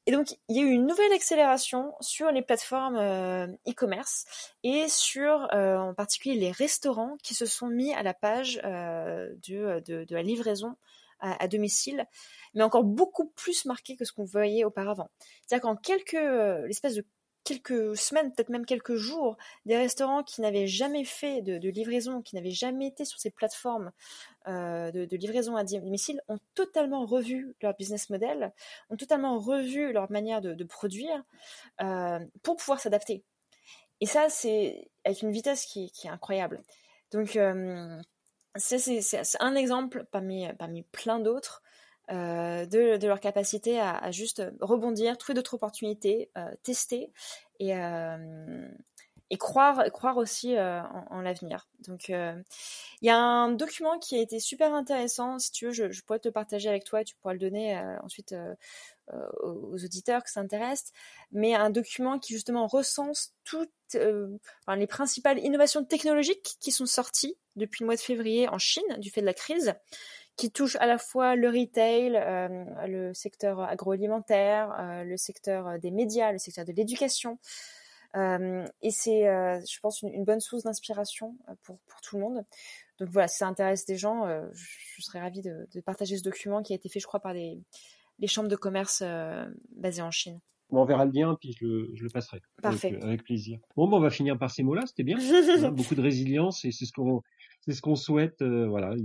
Et donc, il y a eu une nouvelle accélération sur les plateformes e-commerce et sur, euh, en particulier, les restaurants qui se sont mis à la page euh, de, la livraison à, domicile, mais encore beaucoup plus marqué que ce qu'on voyait auparavant. C'est-à-dire qu'en quelques, l'espèce de quelques semaines, peut-être même quelques jours, des restaurants qui n'avaient jamais fait de, livraison, qui n'avaient jamais été sur ces plateformes euh, de, livraison à domicile, ont totalement revu leur business model, ont totalement revu leur manière de, produire euh, pour pouvoir s'adapter. Et ça, c'est avec une vitesse qui, qui est incroyable. Donc, euh, c'est un exemple parmi, parmi plein d'autres euh, de, leur capacité à, juste rebondir, trouver d'autres opportunités, euh, tester et, euh, et croire, croire aussi en, en l'avenir. Donc, il y a un document qui a été super intéressant. Si tu veux, je, pourrais te partager avec toi tu pourras le donner ensuite aux auditeurs que ça intéresse. Mais un document qui justement recense toutes les principales innovations technologiques qui sont sorties depuis le mois de février en Chine du fait de la crise qui touche à la fois le retail, euh, le secteur agroalimentaire, euh, le secteur des médias, le secteur de l'éducation. Euh, et c'est, euh, je pense, une, une bonne source d'inspiration euh, pour, pour tout le monde. Donc voilà, si ça intéresse des gens, je, je serais ravie de, de, partager ce document qui a été fait, je crois, par les, les chambres de commerce basées en Chine. m'enverras le lien, puis je le, je le passerai. Parfait. Avec, avec plaisir. Bon, ben, on va finir par ces mots-là, c'était bien. Voilà, beaucoup de résilience et c'est ce qu'on c'est ce qu'on souhaite euh, voilà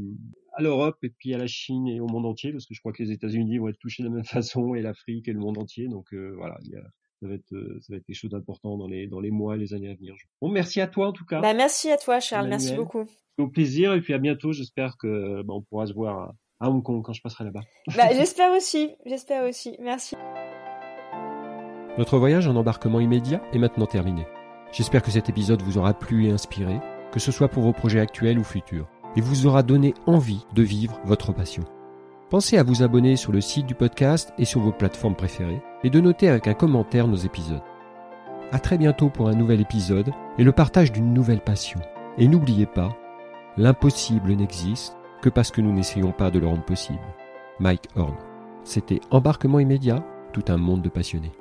à l'Europe et puis à la Chine et au monde entier parce que je crois que les États-Unis vont être touchés de la même façon et l'Afrique et le monde entier donc euh, voilà il y a, ça va être euh, ça va être quelque chose d'important dans les dans les mois et les années à venir. Bon merci à toi en tout cas. Bah, merci à toi Charles, merci beaucoup. Au plaisir et puis à bientôt. J'espère que bah, on pourra se voir à, à Hong Kong quand je passerai là-bas. Bah, j'espère aussi, j'espère aussi. Merci. Notre voyage en embarquement immédiat est maintenant terminé. J'espère que cet épisode vous aura plu et inspiré, que ce soit pour vos projets actuels ou futurs, et vous aura donné envie de vivre votre passion. Pensez à vous abonner sur le site du podcast et sur vos plateformes préférées, et de noter avec un commentaire nos épisodes. À très bientôt pour un nouvel épisode et le partage d'une nouvelle passion. Et n'oubliez pas, l'impossible n'existe que parce que nous n'essayons pas de le rendre possible. Mike Horn. C'était Embarquement immédiat, tout un monde de passionnés.